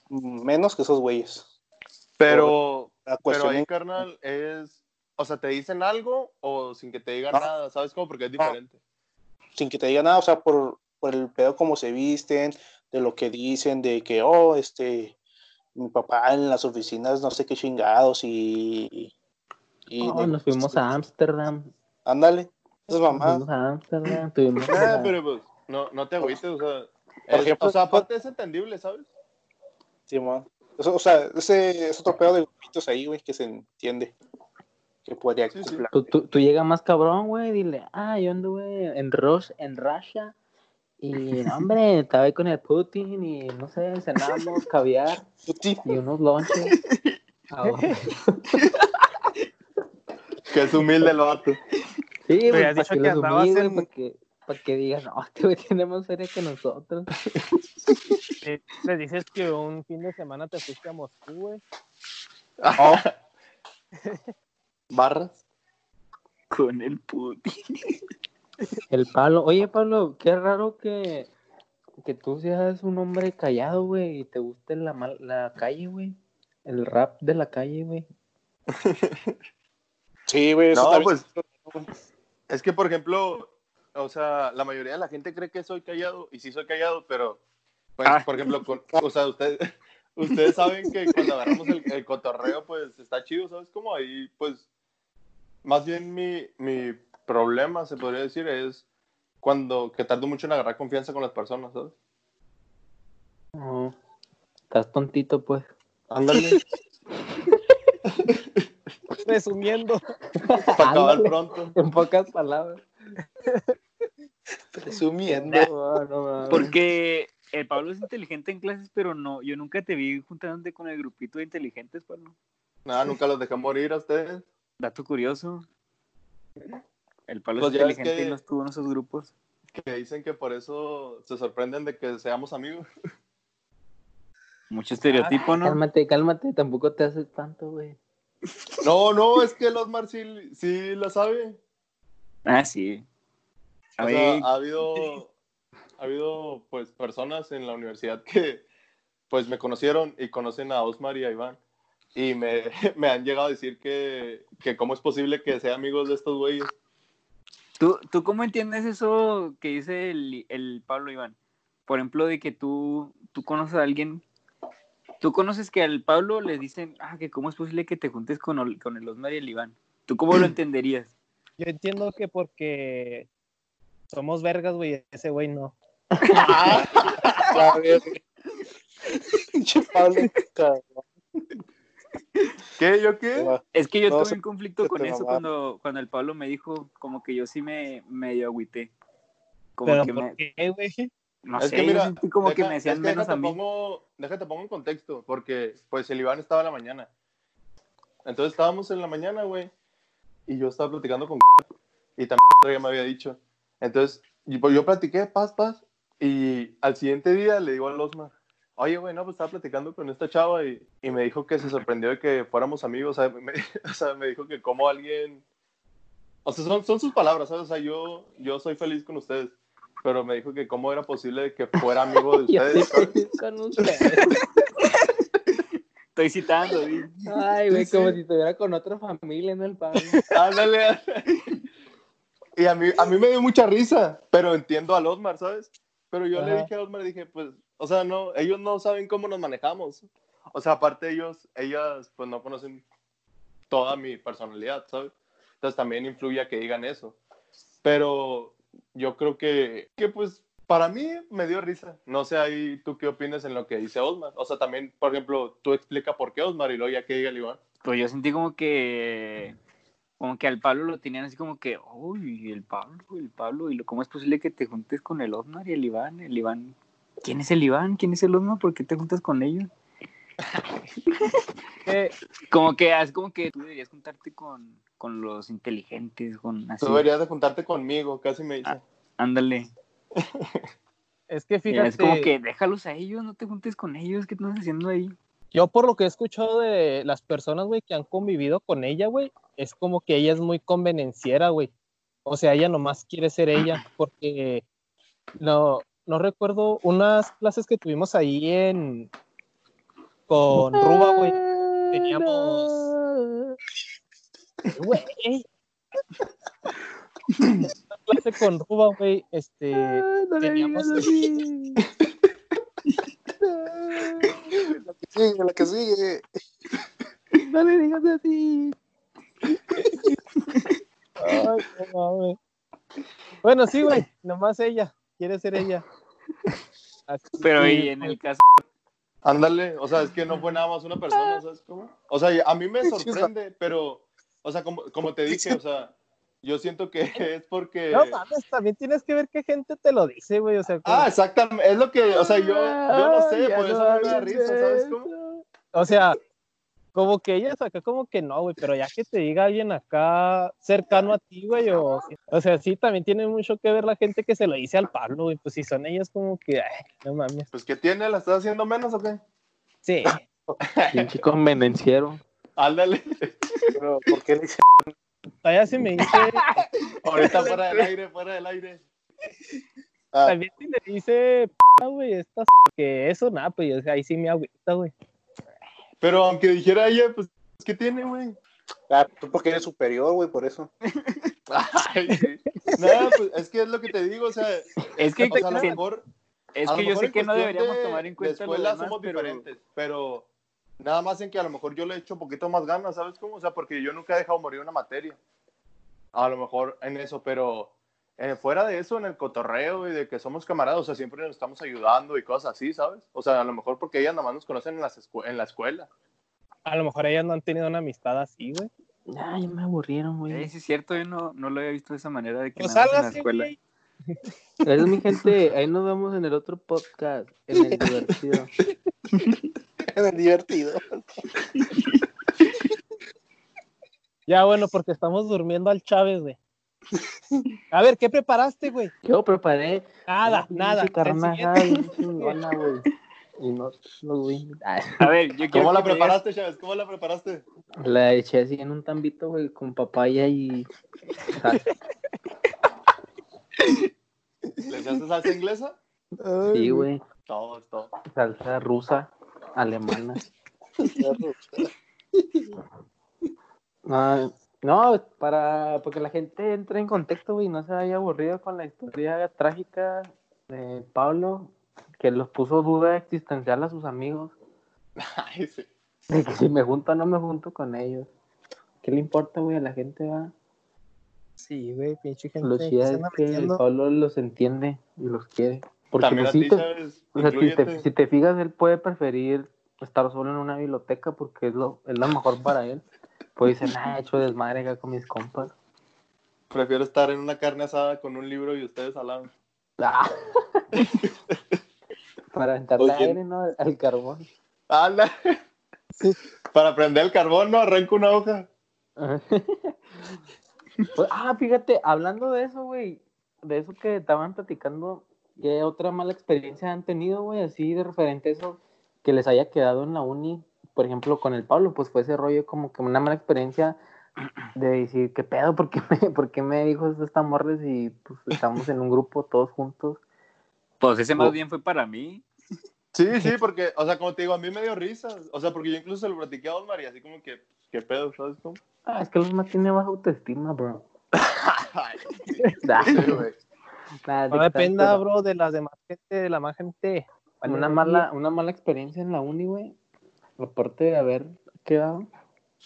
menos que esos güeyes. Pero, La pero cuestión ahí, es- carnal, es. O sea, ¿te dicen algo o sin que te digan No. nada? ¿Sabes cómo? Porque es diferente. sin que te diga nada, o sea, por, por el pedo como se visten, de lo que dicen, de que, oh, este, mi papá en las oficinas, no sé qué chingados y... y de- nos fuimos a Ámsterdam. Ándale, esas Nos mamás. fuimos a Ámsterdam. Tuvimos Ah, pero pues, no, no te agüites, o sea. Por es- ejemplo, o sea, aparte es entendible, ¿sabes? Sí, man. Eso, o sea, ese es otro pedo de grupitos ahí, güey, que se entiende. Que podría Sí. Tú, tú, tú llegas más cabrón, güey, dile, ah, yo anduve en Rush, en Russia, y, no, hombre, [LAUGHS] estaba ahí con el Putin, y, no sé, cenamos caviar, y unos lonches. [LAUGHS] Ah. Que es humilde el vato. Sí, güey, has para dicho que que andabas en- que, para que digan, no, este güey tiene más feria que nosotros. Eh, Les dices que un fin de semana te fuiste a Moscú, güey. [LAUGHS] Barras. Con el Putin. El Pablo, oye, Pablo, qué raro que, que tú seas un hombre callado, güey, y te guste la, mal- la calle, güey. El rap de la calle, güey. [LAUGHS] Sí, güey. eso No, también- pues, Es que, por ejemplo, o sea, la mayoría de la gente cree que soy callado, y sí soy callado, pero, pues, Ah. por ejemplo, con- o sea, ustedes, [LAUGHS] ustedes saben que cuando agarramos el, el cotorreo, pues, está chido, ¿sabes? Como ahí, pues, más bien mi, mi problema, se podría decir, es cuando, que tardo mucho en agarrar confianza con las personas, ¿sabes? No, Estás tontito, pues. Ándale, [LAUGHS] Resumiendo, para acabar pronto. En pocas palabras. Presumiendo. No, no mames. Porque el Pablo es inteligente en clases, pero no, yo nunca te vi juntándote con el grupito de inteligentes, Pablo. Nada, nunca los dejé morir a ustedes. Dato curioso. El Pablo Pues es inteligente que- y no estuvo en esos grupos. Que dicen que por eso se sorprenden de que seamos amigos. Mucho estereotipo, ¿no? Cálmate, cálmate. Tampoco te haces tanto, güey. No, no, es que el Osmar sí, sí lo sabe. Ah, sí. O sea, ha habido, ha habido pues personas en la universidad que pues me conocieron y conocen a Osmar y a Iván. Y me, [LAUGHS] me han llegado a decir que, que cómo es posible que sea amigos de estos güeyes. ¿tú, ¿tú cómo entiendes eso que dice el, el Pablo Iván? Por ejemplo, de que tú, tú conoces a alguien, tú conoces que al Pablo le dicen, ah, que cómo es posible que te juntes con, con el Osmar y el Iván. ¿Tú cómo lo [CLEARS THROAT] entenderías? yo entiendo que porque somos vergas, güey, ese güey no. A ver. Pinche Pablo, cabrón. ¿Qué? ¿Yo qué? Es que yo No, tuve un conflicto con eso cuando, cuando el Pablo me dijo, como que yo sí me medio agüité. Como Pero que ¿por me, qué, güey? no es sé, que mira, sentí como que me decían es que menos a mí. Pongo, déjate pongo en contexto, porque pues el Iván estaba en la mañana. Entonces estábamos en la mañana, güey, y yo estaba platicando con y también ya me había dicho. Entonces, y, pues, yo platiqué, paz, paz, y al siguiente día le digo al Osmar, oye, güey, no, pues estaba platicando con esta chava y, y me dijo que se sorprendió de que fuéramos amigos, o sea, [LAUGHS] me, o sea, me dijo que como alguien... O sea, son, son sus palabras, ¿sabes? O sea, yo, yo soy feliz con ustedes, pero me dijo que cómo era posible que fuera amigo de [LAUGHS] Yo ustedes. estoy feliz con ustedes. [LAUGHS] Estoy citando, di. Ay, güey, Sí, como sí. si estuviera con otra familia, ¿no? El Pablo. Ándale. ándale. Y a mí, a mí me dio mucha risa, pero entiendo al Osmar, ¿sabes? Pero yo le Ajá. dije a Osmar, dije, pues, o sea, no, ellos no saben cómo nos manejamos. O sea, aparte ellos, ellas, pues no conocen toda mi personalidad, ¿sabes? Entonces también influye a que digan eso. Pero yo creo que, que pues, para mí me dio risa. No sé ahí tú qué opinas en lo que dice Osmar. O sea, también, por ejemplo, tú explica por qué Osmar y luego ya que diga el Iván. Pues yo sentí como que como que al Pablo lo tenían así como que, uy, el Pablo, el Pablo, y lo, ¿cómo es posible que te juntes con el Osmar y el Iván? El Iván, ¿quién es el Iván? ¿Quién es el Osmar? ¿Por qué te juntas con ellos? Que [LAUGHS] Como que es como que tú deberías juntarte con, con los inteligentes, con así. Tú deberías de juntarte conmigo, casi me dice. Ah, Ándale. es que fíjate, Es como que déjalos a ellos, no te juntes con ellos, ¿qué estás haciendo ahí? Yo por lo que he escuchado de las personas, güey, que han convivido con ella, güey, es como que ella es muy convenenciera, güey. O sea, ella nomás quiere ser ella, porque no, no recuerdo unas clases que tuvimos ahí en con Ruba, güey. Teníamos. Güey. Una clase con Ruba, güey, este. teníamos. [LAUGHS] La que sigue, la que sigue. No le digas así. Ay, no mames. Bueno, sí, güey, nomás ella, quiere ser ella. Así Pero y en el caso, Ándale, o sea, es que no fue nada más una persona, ¿sabes cómo? O sea, a mí me [LAUGHS] sorprende, pero, o sea, como, como te dije, o sea, yo siento que es porque... No mames, también tienes que ver qué gente te lo dice, güey. O sea, como- Ah, exactamente, es lo que, o sea, yo, yo no sé, por eso no me da risa, ¿sabes cómo? o sea, como que ella saca como que no, güey, pero ya que te diga alguien acá cercano a ti, güey, o, o sea, sí, también tiene mucho que ver la gente que se lo dice al Pablo, güey, pues si son ellas como que, ay, no mames. Pues, ¿qué tiene? ¿La estás haciendo menos o qué? Sí, [LAUGHS] Pinche convenenciero. Ándale, Pero, ¿por qué le dice? [LAUGHS] todavía se me dice, [LAUGHS] ahorita [LAUGHS] fuera del aire, fuera del aire. Ah, también si le dice, p***, güey, esta que eso, nada, pues o sea, ahí sí me agüita, güey. Pero aunque dijera ella, pues, ¿qué tiene, güey? ah, tú porque eres superior, güey, por eso. [LAUGHS] Ay, sí. No, pues es que es lo que te digo, o sea, Es que, o sea, a lo mejor es que yo sé que no deberíamos de- tomar en cuenta lo demás, somos pero- diferentes, pero nada más en que a lo mejor yo le echo un poquito más ganas, ¿sabes cómo? O sea, porque yo nunca he dejado morir una materia. A lo mejor en eso, pero eh, fuera de eso, en el cotorreo y de que somos camaradas, o sea, siempre nos estamos ayudando y cosas así, ¿sabes? O sea, a lo mejor porque ellas nada más nos conocen en, las escue- en la escuela. A lo mejor ellas no han tenido una amistad así, güey. Ya, ya me aburrieron, güey. sí es cierto, yo no, no lo había visto de esa manera de que Pues nada más en la escuela. güey. Gracias, mi gente. Ahí nos vemos en el otro podcast, en el [LAUGHS] divertido. [LAUGHS] En el divertido. [LAUGHS] Ya, bueno, porque estamos durmiendo al Chávez, güey. A ver, ¿qué preparaste, güey? Yo preparé Nada, nada. chingona, güey. Y no voy a ver, yo ¿Cómo la digas- preparaste, Chávez? ¿Cómo la preparaste? La eché así en un tambito, güey, con papaya y sal. ¿Le echaste salsa inglesa? Sí, güey. Todo, todo. Salsa rusa, alemana. [LAUGHS] Ah, no, para porque la gente entre en contexto, güey, y no se vaya aburrido con la historia trágica de Pablo, que los puso duda existencial a sus amigos, [LAUGHS] Ay, sí. de que si me junto o no me junto con ellos. ¿Qué le importa, güey, a la gente, va? Sí, güey, pinche gente. Lo es que. Pablo los entiende y los quiere. Porque También te- o sea, si te, inclúyete. si te fijas, él puede preferir estar solo en una biblioteca porque es lo, es lo mejor para él. Pues dice, nah, he hecho desmadre acá con mis compas. Prefiero estar en una carne asada con un libro y ustedes al lado. Ah. [LAUGHS] Para aventarle Oye. aire, ¿no? Al, carbón. Para prender el carbón, no arranco una hoja. [LAUGHS] Pues, ah, fíjate, hablando de eso, güey, de eso que estaban platicando, ¿qué otra mala experiencia han tenido, güey? Así de referente a eso que les haya quedado en la uni, por ejemplo, con el Pablo, pues fue ese rollo como que una mala experiencia de decir, ¿qué pedo? ¿Por qué me, por qué me dijo esta morres y pues estamos en un grupo todos juntos? Pues ese más bien fue para mí. Sí, sí, porque, o sea, como te digo, a mí me dio risa. O sea, porque yo incluso se lo platiqué a Osmar y así como que, ¿qué pedo? ¿Sabes cómo? Ah, es que los más tiene baja autoestima, bro. [LAUGHS] Ay, sí, [LAUGHS] güey. Nah, No de- dependa, bro, de las demás gente, de la más gente. Vale, una güey. mala, una mala experiencia en la uni, güey. Aparte de haber quedado,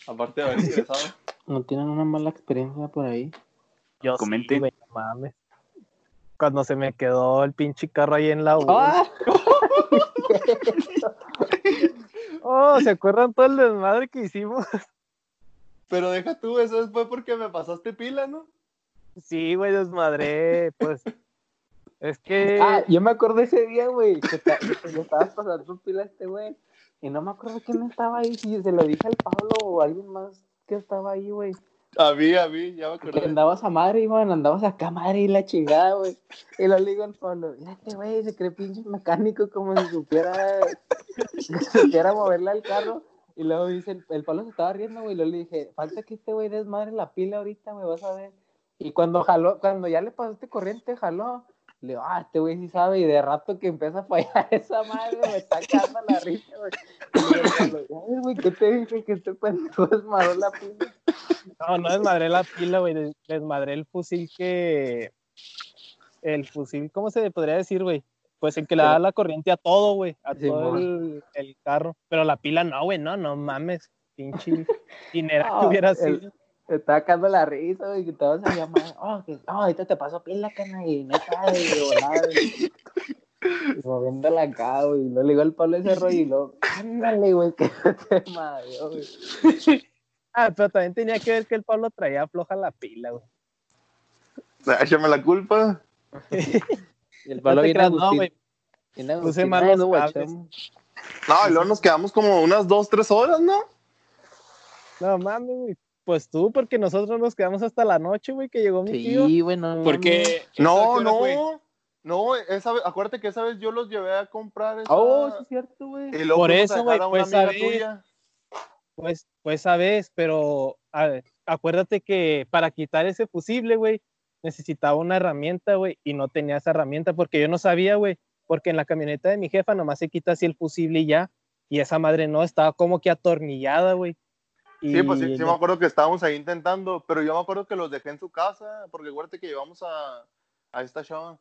Aparte de haber ingresado. [LAUGHS] no tienen una mala experiencia por ahí. Yo sí, Comenten. güey, no mames. Cuando se me quedó el pinche carro ahí en la U. ¡Ah! [LAUGHS] Oh, ¿se acuerdan todo el desmadre que hicimos? Pero deja tú, eso fue porque me pasaste pila, ¿no? Sí, güey, desmadré. Pues es que. Ah, yo me acuerdo ese día, güey, que que le estabas pasando pila a este güey. Y no me acuerdo quién estaba ahí, si se lo dije al Pablo o alguien más que estaba ahí, güey. A mí, a mí, ya me Que acordé. andabas a madre, Iván, andabas acá a madre y la chingada, güey. Y lo le digo al Pablo, mira este güey, se cree pinche mecánico como si supiera, si supiera moverle al carro. Y luego dice, el, el Pablo se estaba riendo, güey, y luego le dije, falta que este güey desmadre la pila ahorita, güey, vas a ver. Y cuando jaló, cuando ya le pasaste corriente, jaló. Le digo, ah, este güey sí sabe, y de rato que empieza a fallar [LAUGHS] esa madre, me está cagando la risa, güey. Y le digo al Pablo, "Ya ves, güey, ¿qué te dije? Que este pendejo desmadró la pila. No, no desmadré la pila, güey. des- Desmadré el fusil que. El fusil, ¿cómo se podría decir, güey? Pues el que le da la corriente a todo, güey. A Sí, todo el, el carro. Pero la pila no, güey, no, no mames. Pinche dinero No, que hubiera el- sido. Te estaba cagando la risa, güey, que te vas a llamar. Oh, que, oh, ahorita te paso pila, cana, y neta, y volada, güey. Y moviéndola acá, güey. Y luego le digo al Pablo ese rollo y luego, ándale, güey, que [LAUGHS] te madre, güey. Ah, pero también tenía que ver que el Pablo traía floja la pila, güey. Échame la culpa. Y el [LAUGHS] No Pablo te viene no, güey. Puse Agustín, mal ay, los no, cables. No, y luego nos quedamos como unas dos, tres horas, ¿no? No mames, güey. Pues tú, porque nosotros nos quedamos hasta la noche, güey, que llegó mi tío. Sí, güey, no. Porque. No, no. No, esa vez, acuérdate que esa vez yo los llevé a comprar esa... Oh, sí, es cierto, güey. Por a eso, güey, a una pues, amiga ¿sabes? tuya. Pues, pues sabes, pero a ver, acuérdate que para quitar ese fusible, güey, necesitaba una herramienta, güey, y no tenía esa herramienta porque yo no sabía, güey, porque en la camioneta de mi jefa nomás se quita así el fusible y ya, y esa madre no, estaba como que atornillada, güey. Sí, pues sí, sí, me acuerdo que estábamos ahí intentando, pero yo me acuerdo que los dejé en su casa, porque acuérdate que llevamos a, a esta chava,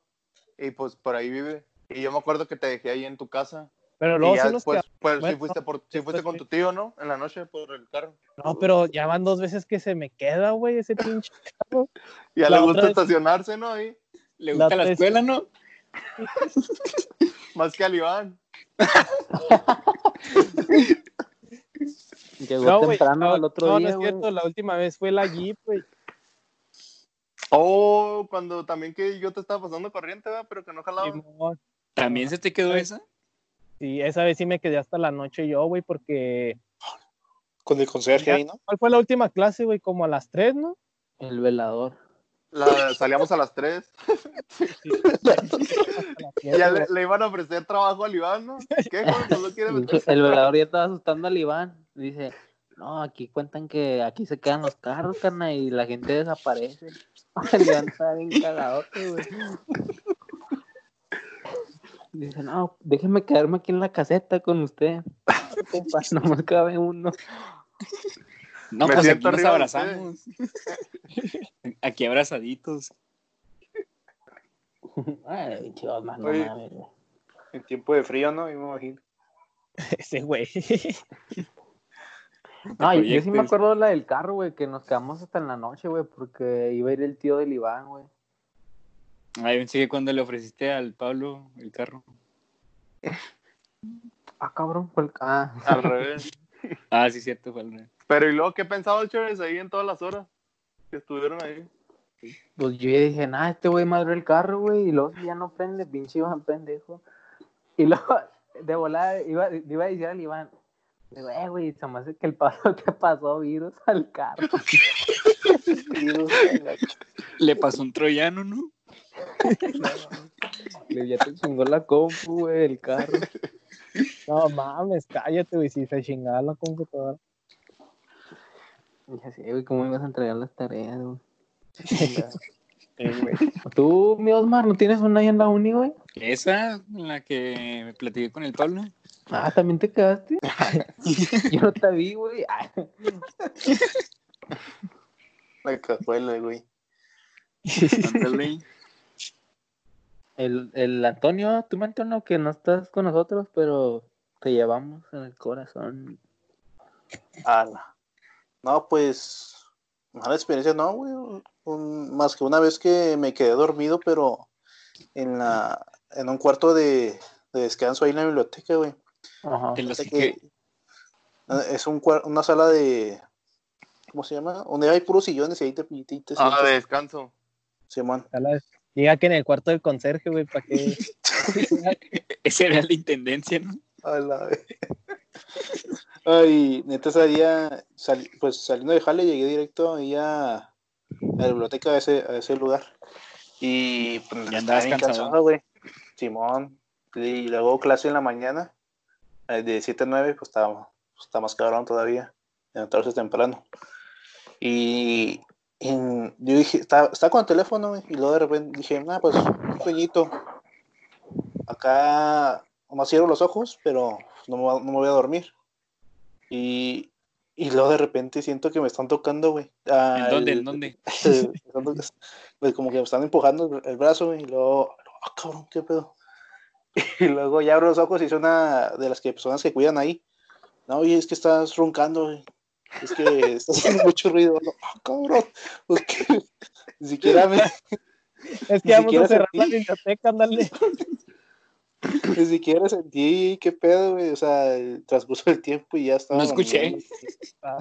y pues por ahí vive, y yo me acuerdo que te dejé ahí en tu casa. Pero luego y ya sí nos después, pues sí bueno, fuiste, por, sí fuiste con sí. tu tío, ¿no? En la noche por el carro. No, pero ya van dos veces que se me queda, güey, ese pinche [LAUGHS] carro. Y a La le otra gusta vez- estacionarse, ¿no? Ahí, Le La gusta la, tres- escuela, ¿no? [LAUGHS] más que al Iván. [LAUGHS] Llegó No, temprano no, al otro no, día, no es güey. cierto, la última vez fue la Jeep, güey. Oh, cuando también que yo te estaba pasando corriente, ¿verdad? Pero que no jalaba. ¿También se te quedó esa? Sí, esa vez sí me quedé hasta la noche yo, güey, porque... Con el conserje ahí, ¿no? ¿Cuál fue la última clase, güey? Como a las 3, ¿no? El velador. La- salíamos a las 3. Hasta las siete, Ya le, le iban a ofrecer trabajo al Iván, ¿no? No quiere. El velador ya estaba asustando al Iván. Dice, no, aquí cuentan que aquí se quedan los carros, carnal, y la gente desaparece. [LAUGHS] El Iván está bien cagadote, güey. Dice, no, déjeme quedarme aquí en la caseta con usted. Compa, [LAUGHS] Nomás cabe uno. No, Me pues aquí nos abrazamos. aquí abrazaditos. [LAUGHS] Ay, más no mames. En tiempo de frío, ¿no? Yo me imagino. [LAUGHS] Ese güey. [LAUGHS] No, yo- yo sí me acuerdo de la del carro, güey, que nos quedamos hasta en la noche, güey, porque iba a ir el tío del Iván, güey. Ay, pensé que cuando le ofreciste al Pablo el carro. Ah, cabrón, fue el... Ah, Al revés. Ah, sí, cierto, fue al revés. Pero ¿y luego qué pensaba Chávez ahí en todas las horas que estuvieron ahí? Pues yo dije, nah, este güey madre el carro, güey, y luego si ya no prende, pinche Iván pendejo. Y luego, de volada, iba, le iba a decir al Iván, digo, eh, güey, se me hace que el paso te pasó virus al carro. [LAUGHS] Le pasó un troyano, ¿no? [LAUGHS] Le ya te chingó la compu, güey, el carro. [LAUGHS] No mames, cállate, güey, si se chingaba la computadora. Y así, güey, ¿cómo ibas a entregar las tareas, güey? Sí, [LAUGHS] güey. Tú, mi Osmar, ¿no tienes una ahí en la uni, güey? Esa, en la que me platiqué con el Pablo. Ah, ¿también te quedaste? [LAUGHS] Yo no te vi, güey. La cajuela, güey. Ándale. El, el Antonio, tú, Antonio, que no estás con nosotros, pero te llevamos en el corazón. Ala. No, pues. Mala experiencia, no, güey. Un- más que una vez que me quedé dormido, pero en la en un cuarto de, de descanso ahí en la biblioteca, güey. Ajá. Que, que- Es un una sala de. ¿Cómo se llama? Donde hay puros sillones y ahí te, Ah, de descanso. Ya la- Llega que en el cuarto del conserje, güey, para que. [LAUGHS] ese era el de intendencia, ¿no? A la vez. Ay, ese día, sal- pues saliendo de Jale, llegué directo ahí a, a la biblioteca, a ese, a ese lugar. Y pues, Ya estaba andabas bien cansado. güey. Simón. Y luego clase en la mañana, eh, de 7 a 9, pues está, pues, está más cabrón todavía. Entonces temprano. Y, y yo dije, estaba, estaba con el teléfono, güey, y luego de repente dije, ah, pues un sueñito. Acá nomás cierro los ojos, pero no me, no me voy a dormir. Y, y luego de repente siento que me están tocando, güey. Ah, ¿En dónde? [LAUGHS] el- ¿En dónde? pues como que me están empujando el, el brazo, güey, y luego, ah, cabrón, qué pedo. [LAUGHS] Y luego ya abro los ojos y es una de las que, personas que cuidan ahí. No, oye, es que estás roncando, güey. Es que estás haciendo mucho ruido. No, [LAUGHS] ah, cabrón. Pues que ni siquiera me, Es que vamos a cerrar la biblioteca, ándale. Ni siquiera sentí qué pedo, güey. O sea, transcurso el tiempo y ya estaba. No escuché. Ah,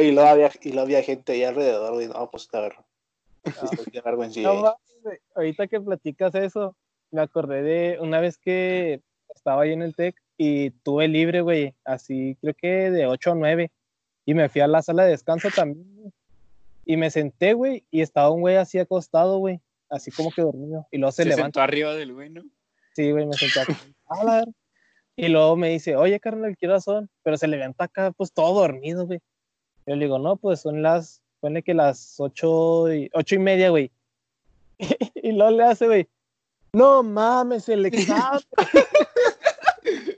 y luego había, y luego había gente ahí alrededor, güey. No, pues, a ver. Vergüencilla no güey, ahorita que platicas eso, me acordé de una vez que estaba ahí en el TEC y tuve libre, güey, así creo que de 8 a 9. Y me fui a la sala de descanso también. Y me senté, güey, y estaba un güey así acostado, güey, así como que dormido. Y luego se, Se, levanta. sentó arriba del güey, ¿no? Sí, güey, me senté acá. A [LAUGHS] la ver- Y luego me dice, oye, carnal, ¿qué horas son? Pero se levanta acá, pues todo dormido, güey. Yo le digo, no, pues son las, pone que las ocho y, ocho y media, güey. [LAUGHS] y luego le hace, güey, no mames, el examen. [LAUGHS]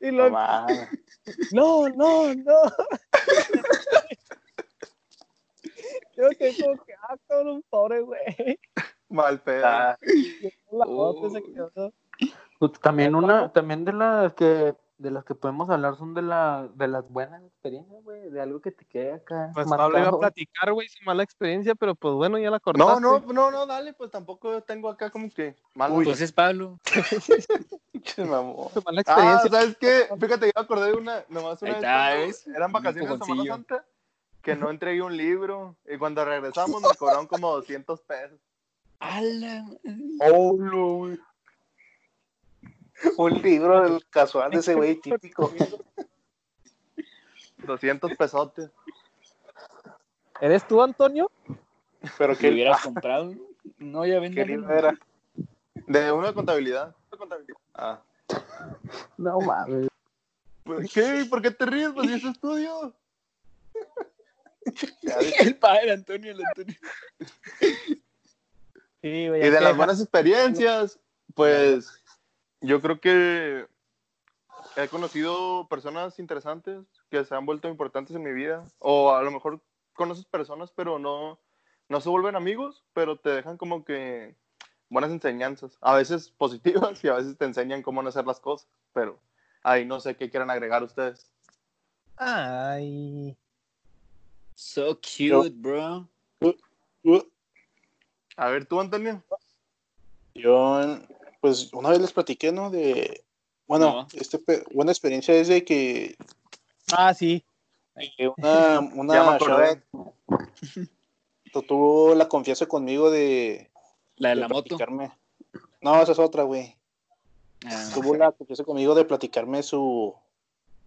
Y lo... No, no, no. Yo que como que, ah, un pobre güey. Mal pedo. Ah. La uh. se quedó. También una, también de las que de las que podemos hablar son de, la, de las buenas experiencias, güey, de algo que te quede acá. Pues Pablo iba a platicar, güey, su mala experiencia, pero pues bueno, ya la cortaste. No, no, no, no, dale, pues tampoco tengo acá como que malo. Uy, pues es Pablo. [LAUGHS] mamó. mala experiencia. Ah, ¿sabes qué? Fíjate, yo me acordé de una, nomás una vez, eran vacaciones de Semana Santa, que no entregué un libro, y cuando regresamos me cobraron como 200 pesos. ¡Hala! ¡Oh, güey! Un libro del casual de ese güey [LAUGHS] típico. 200 pesotes. ¿Eres tú, Antonio? Pero que hubieras comprado. No, ya vendí. ¿Qué libro era? De una contabilidad. Ah. No mames. ¿Por qué? ¿Por qué te ríes? Pues ese estudio. [LAUGHS] el padre Antonio, el Antonio. Sí, y de las buenas experiencias, pues yo creo que he conocido personas interesantes que se han vuelto importantes en mi vida. O a lo mejor conoces personas, pero no, no se vuelven amigos, pero te dejan como que buenas enseñanzas. A veces positivas [LAUGHS] y a veces te enseñan cómo no hacer las cosas. Pero ahí no sé qué quieran agregar ustedes. Ay. So cute, bro. A ver, tú, Antonio. Yo pues una vez les platiqué, ¿no? De, bueno, este, buena experiencia es de que... Ah, sí. una, [LAUGHS] una chava tuvo la confianza conmigo de... La de, la moto. No, esa es otra, güey. Ah. tuvo la confianza conmigo de platicarme su,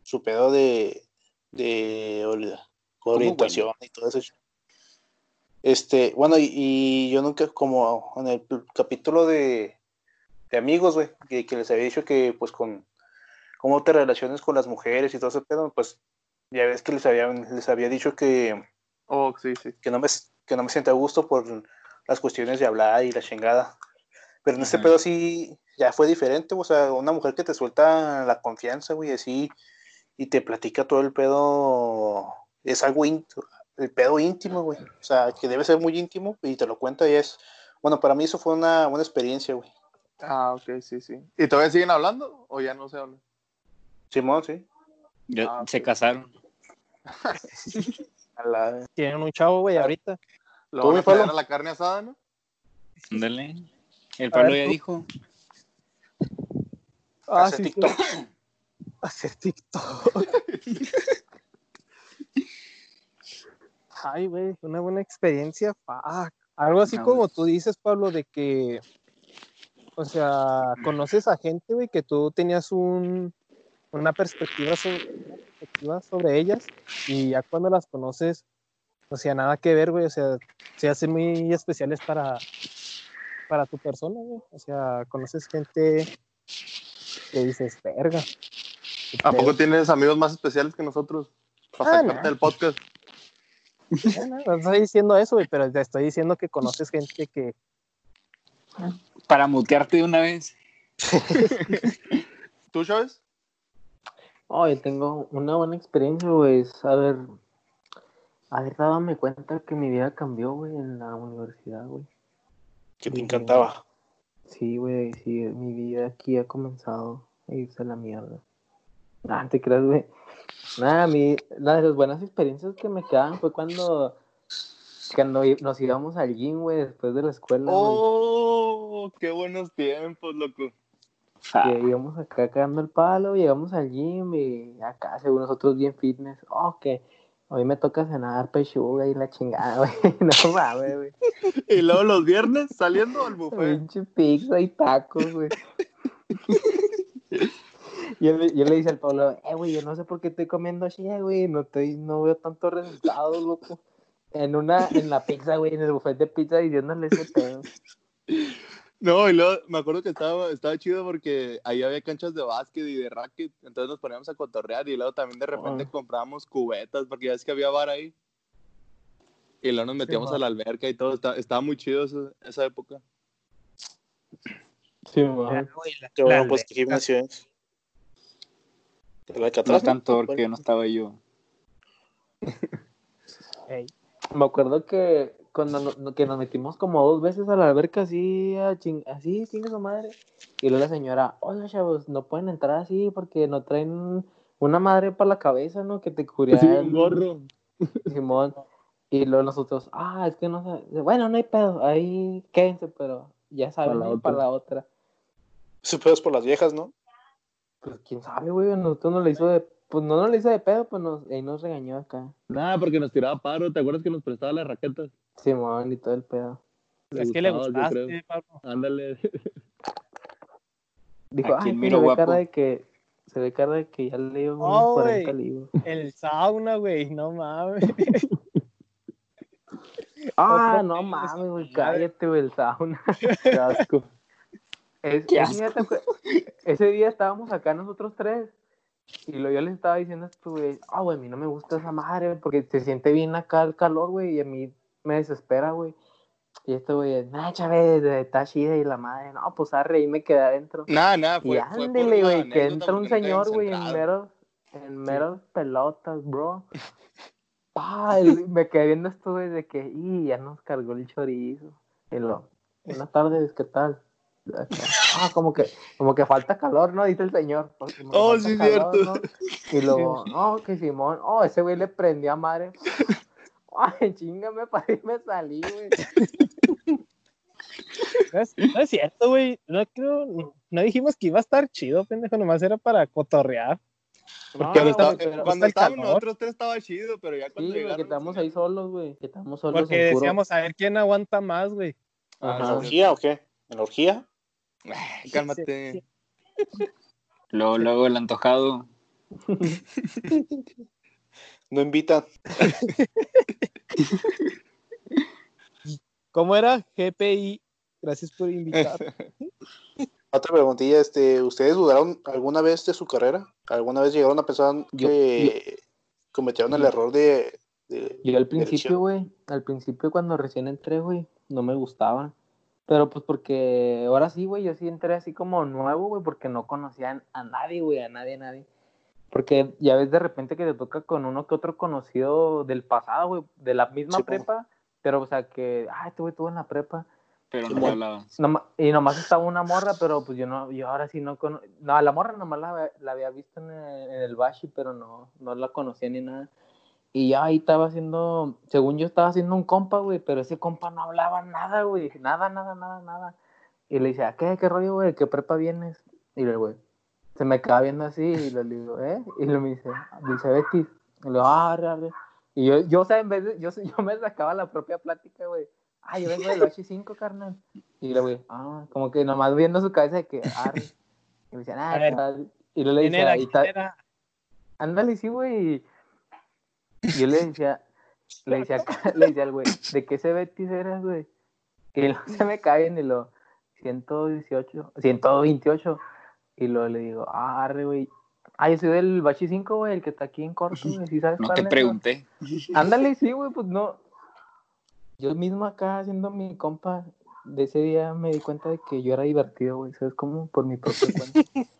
su pedo de, de orientación y todo eso. Este, bueno, y, y, yo nunca, como en el capítulo de, de amigos, güey, que, les había dicho que, pues, con cómo te relaciones con las mujeres y todo ese pedo, pues, ya ves que les había, les había dicho que, oh, sí, sí. que, no me, que no me sienta a gusto por las cuestiones de hablar y la chingada. Pero en este pedo sí, ya fue diferente, o sea, una mujer que te suelta la confianza, güey, así, y te platica todo el pedo, es algo íntimo, el pedo íntimo, güey, o sea, que debe ser muy íntimo, y te lo cuenta y es, bueno, para mí eso fue una buena experiencia, güey. Ah, ok, sí, sí. ¿Y todavía siguen hablando o ya no se hablan? Simón, sí. Ah, se casaron. [LAUGHS] Tienen un chavo, güey, ahorita. ¿Lo van a, a la carne asada, no? Dale. El Pablo ya dijo. Ah, Hacer TikTok. [LAUGHS] Hacer TikTok. [LAUGHS] Ay, güey, una buena experiencia. Fuck. Algo así como tú dices, Pablo, de que o sea, conoces a gente, güey, que tú tenías un, una, perspectiva sobre, ellas y ya cuando las conoces, o sea, nada que ver, güey, o sea, se hacen muy especiales para, para tu persona, güey. O sea, conoces gente que dices, verga. ¿A poco tienes amigos más especiales que nosotros? Para ah, sacarte del podcast. No, no, estoy diciendo eso, güey, pero te estoy diciendo que conoces gente que, para mutearte de una vez. [LAUGHS] ¿Tú, sabes? Oh, yo tengo una buena experiencia, güey. Haber, haber dado cuenta que mi vida cambió, güey, en la universidad, güey. Que te encantaba. Sí, güey, sí, mi vida aquí ha comenzado a irse a la mierda. Ah, te creas, güey. Nada, a mí, una de las buenas experiencias que me quedan fue cuando cuando nos íbamos al gym, güey, después de la escuela. ¡Oh! ¡Qué buenos tiempos, loco! Que íbamos acá cagando el palo, llegamos al gym y acá, según nosotros, bien fitness. Oh, que hoy me toca cenar pechuga y la chingada, [LAUGHS] güey. No mames, güey. y luego los viernes saliendo al buffet. Pinche pizza y tacos, güey. [LAUGHS] le, yo le dije al Pablo, eh, güey, yo no sé por qué estoy comiendo así, güey. No, estoy, no veo tantos resultados, loco en una, en la pizza, güey, en el buffet de pizza diciéndole ese pedo. No, y luego me acuerdo que estaba, estaba chido porque ahí había canchas de básquet y de racket, entonces nos poníamos a cotorrear y luego también de repente ah. comprábamos cubetas porque ya es que había bar ahí. Y luego nos metíamos a la alberca y todo, estaba, muy chido esa, esa época. Sí, bueno. Qué bueno, pues qué gimnasio es. No tanto porque no estaba yo. Me acuerdo que cuando no- que nos metimos como dos veces a la alberca así, a ching- así, chingue su madre. Y luego la señora, oiga, chavos, no pueden entrar así porque no traen una madre para la cabeza, ¿no? Que te cubría Sí, el un gorro. Simón. Y luego nosotros, ah, es que no sé. Bueno, no hay pedo, ahí quédense, pero ya saben, la ¿no? otra. para la otra. Ese pedo es por las viejas, ¿no? Pues quién sabe, güey, nosotros no le hizo de. Pues no nos le hizo de pedo, pues nos, ahí nos regañó acá. Nada, porque nos tiraba paro. ¿Te acuerdas que nos prestaba las raquetas? Simón y todo el pedo. Es que le gustaste, Pablo. Ándale. [LAUGHS] Dijo, ¿A quién ay, miro se ve cara de que. Se ve cara de que ya le dio unos Oh, 40 güey. libros. El sauna, güey, no mames. [LAUGHS] Ah, no mames, güey, cállate, güey, el sauna. [LAUGHS] Qué asco. Es- Qué ese, día ese día estábamos acá nosotros tres. Y lo, yo les estaba diciendo a güey, ah, güey, a mí no me gusta esa madre, porque se siente bien acá el calor, güey, y a mí me desespera, güey. Y este güey, nah, Chávez, está chida y la madre, no, pues arre, y me quedé adentro. Nada, nada, Y ándele, güey, que entra un señor, güey, en meros, en meros pelotas, bro. [LAUGHS] Pa, el- me quedé viendo esto, güey, de que, y ya nos cargó el chorizo. Y lo, buenas tardes, ¿qué tal? Ah, como que, como que falta calor, ¿no? Dice el señor. Que Oh, sí, calor, cierto. ¿no? Y luego, no, que Simón, oh, ese güey le prendió a madre. Ay, chinga, me paré y me salí, güey. No es, no es cierto, güey. No creo, no dijimos que iba a estar chido, pendejo, nomás era para cotorrear. No, Cuando, güey, estaba- pero- cuando estábamos nosotros tres estaba chido, pero ya Sí, cuando que llegaron estamos los ahí solos, güey. Que estamos solos Porque decíamos a ver quién aguanta más, güey. Ajá. ¿En orgía o qué? ¿En orgía? Ay, Cálmate. Sí, Luego, luego el antojado. No invitan. [LAUGHS] ¿Cómo era? GPI. Gracias por invitar. [LAUGHS] Otra preguntilla, este, ¿ustedes dudaron alguna vez de su carrera? ¿Alguna vez llegaron a pensar Yo- que cometieron el yo- error de, de- Yo al principio, güey, al principio cuando recién entré, güey, no me gustaba. Pero pues porque ahora sí, güey, yo sí entré así como nuevo, güey, porque no conocían a nadie, güey, a nadie, a nadie. Porque ya ves de repente que te toca con uno que otro conocido del pasado, güey, de la misma Sí, prepa, pero o sea que, ah, este güey estuvo en la prepa. Pero no. Noma- y nomás estaba una morra, pero pues yo no, yo ahora sí no conozco. No, a la morra nomás la, la había visto en el, en el Bashi, pero no, no la conocía ni nada. Y ya ahí estaba haciendo, según yo estaba haciendo un compa, güey, pero ese compa no hablaba nada, güey, nada, nada, nada, nada. Y le decía, ¿qué, qué rollo, güey? ¿Qué prepa vienes? Y le güey, se me quedaba viendo así y le digo, ¿eh? Y le me dice, dice Betty. Y le digo, ah, arre, arre. Y yo, yo, o sea, en vez de, yo, [LAUGHS] yo me sacaba la propia plática, güey. Ah, yo vengo del H5, carnal. Y le güey, ah, como que nomás viendo su cabeza de que, arre. Y me decía, ah, A. Y le y ¿Quién tal- era? ándale, sí, güey. Y yo le decía, le decía, le decía al güey, ¿de qué se Betis eras, güey? Y luego se me caen y lo, 118, 128. Y luego le digo, ah, arre, güey. Ah, yo soy del Bachi 5, güey, el que está aquí en corto, güey, ¿sí sabes No cuál te es, pregunté. Ándale, sí, güey, pues no. Yo mismo acá haciendo mi compa, de ese día me di cuenta de que yo era divertido, güey, ¿sabes cómo? Por mi propia cuenta. [LAUGHS]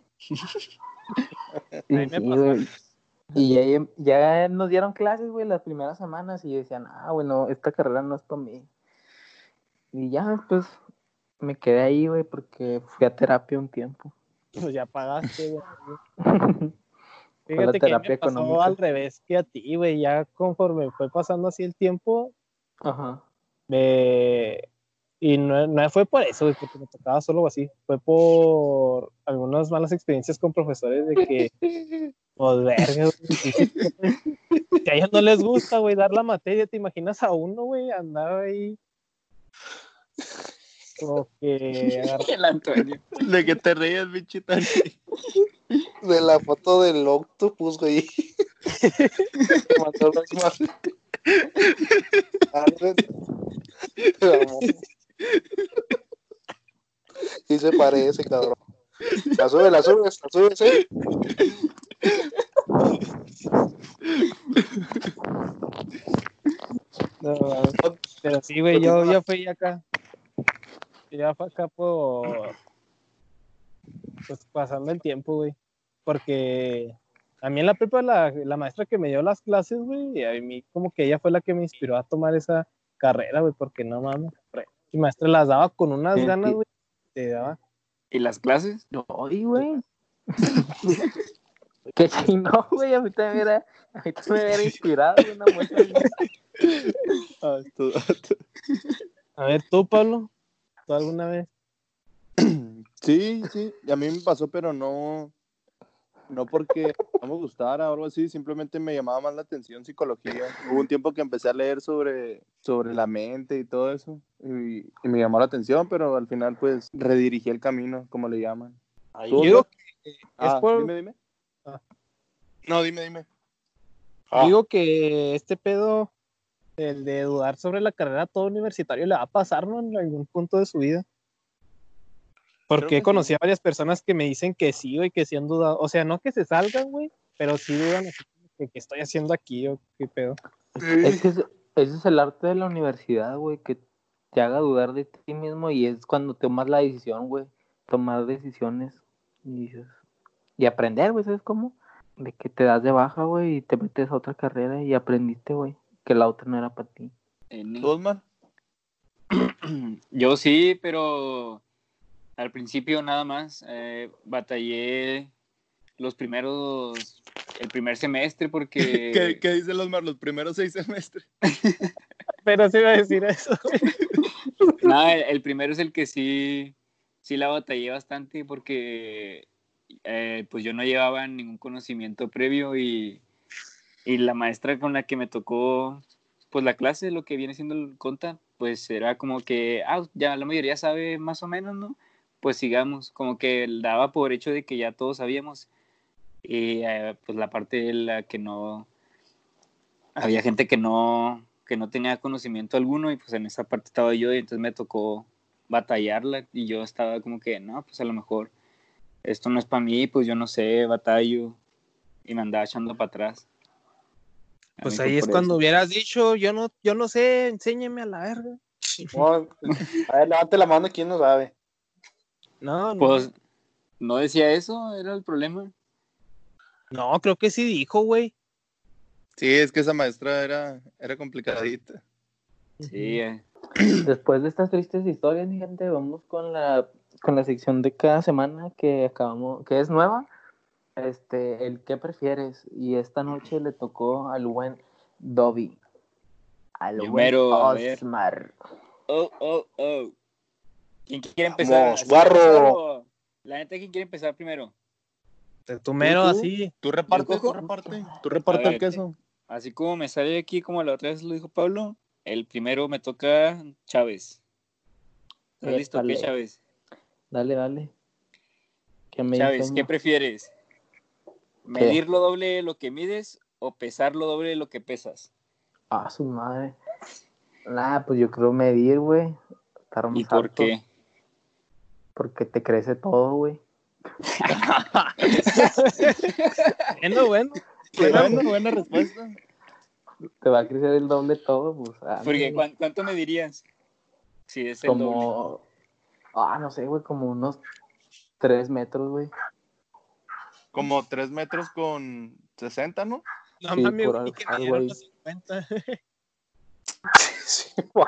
A mí Y, me sí, pasó. güey. Y ya, ya nos dieron clases, güey, las primeras semanas y decían, ah, bueno, esta carrera no es para mí. Y ya, pues, me quedé ahí, güey, porque fui a terapia un tiempo. Pues ya pagaste, güey. [LAUGHS] Fíjate que me pasó económica. al revés que a ti, güey. Ya conforme fue pasando así el tiempo, Ajá. me... Y no, no fue por eso, güey, porque me tocaba solo así. Fue por algunas malas experiencias con profesores de que, [LAUGHS] pues, verga, güey. Si a ellos no les gusta, güey, dar la materia, ¿te imaginas a uno, güey, andar ahí? Como que [LAUGHS] El Antonio. ¿De qué te reías, bichita? [LAUGHS] De la foto del octopus, güey. Imagen. Sí se parece, cabrón. La sube, la sube, la sube, sí. Pero sí, güey, yo, yo fui acá. Ya fue acá por. Pues pasando el tiempo, güey. Porque A mí en la prepa la, la maestra que me dio las clases, güey, y a mí como que ella fue la que me inspiró a tomar esa carrera, güey, porque no mames. Mi maestra las daba con unas Sí, ganas, güey. Te daba. ¿Y las clases? No, ay, güey. que si no, güey, a mí también me hubiera, a mí también me hubiera inspirado una muestra. Ah, tú- A ver, tú, Pablo, ¿tú alguna vez? Sí, sí, y a mí me pasó, pero no, no porque no me gustara o algo así, simplemente me llamaba más la atención psicología. Hubo un tiempo que empecé a leer sobre, sobre la mente y todo eso, y, y me llamó la atención, pero al final pues redirigí el camino, como le llaman. Ahí. ¿Tú, Yo que es Ah, por- dime, dime. Ah. No, dime, dime. Ah, Digo que este pedo, el de dudar sobre la carrera a todo universitario, le va a pasar, ¿no? En algún punto de su vida. Porque que he conocido a varias personas que me dicen que sí, güey, que sí han dudado. O sea, no que se salgan, güey, pero sí dudan que qué estoy haciendo aquí o qué pedo. Es que ese, es el arte de la universidad, güey, que te haga dudar de ti mismo y es cuando tomas la decisión, güey, tomar decisiones y dices, y aprender, güey, ¿sabes cómo? De que te das de baja, güey, y te metes a otra carrera y aprendiste, güey, que la otra no era para ti. ¿Tú, Osmar? [CLEARS THROAT] Yo sí, pero al principio nada más eh, batallé los primeros, el primer semestre porque... [LAUGHS] ¿Qué, qué dicen Osmar los primeros seis semestres? [LAUGHS] Pero sí iba a decir eso. [LAUGHS] Nada, el, el primero es el que sí, sí la batallé bastante porque eh, pues yo no llevaba ningún conocimiento previo y, y la maestra con la que me tocó pues la clase, lo que viene siendo el conta, pues era como que, ah, ya la mayoría sabe más o menos, ¿no? Pues sigamos, como que daba por hecho de que ya todos sabíamos y eh, pues la parte de la que no, había gente que no, que no tenía conocimiento alguno y pues en esa parte estaba yo y entonces me tocó batallarla y yo estaba como que, no, pues a lo mejor esto no es para mí, pues yo no sé, batallo y me andaba echando para atrás. A Pues ahí es cuando eso. hubieras dicho, yo no, yo no sé, enséñeme a la verga. [LAUGHS] no, a ver, levante la mano, ¿quién no sabe? No, no. Pues no decía eso, era el problema. No, creo que sí dijo, güey. Sí, es que esa maestra era, era complicadita. Sí, eh, [CLEARS THROAT] Después de estas tristes historias, mi gente, vamos con la, con la sección de cada semana que acabamos, que es nueva. Este, el qué prefieres. Y esta noche le tocó al buen Dobby. Al Yo buen mero, a ver. Osmar. Oh, oh, oh. ¿Quién quiere empezar? Vamos, ¿Así guarro. empezar o- La neta, ¿quién quiere empezar primero? Tu mero ¿Tú? así. Tú reparte, ¿Yo tú reparte. Tú reparte el queso. Así como me sale aquí, como la otra vez lo dijo Pablo, el primero me toca Chávez. ¿Estás listo? ¿Qué. Chávez? Dale, dale. Me Chávez. ¿qué prefieres? ¿Medir lo doble de lo que mides o pesar lo doble de lo que pesas? Ah, su madre. Nah, pues yo creo medir, güey. ¿Y por alto, qué? Porque te crece todo, güey. Bueno, bueno. Buena, buena respuesta. Te va a crecer el doble todo, pues. ah, Porque ¿cuán- ¿cuánto me dirías? Si es el doble. como. Ah, no sé, güey, como unos tres metros, güey. Como tres metros con 60, ¿no? No Sí, mames, por güey, que me algo dieron ahí. los [LAUGHS] 50. Sí, wow.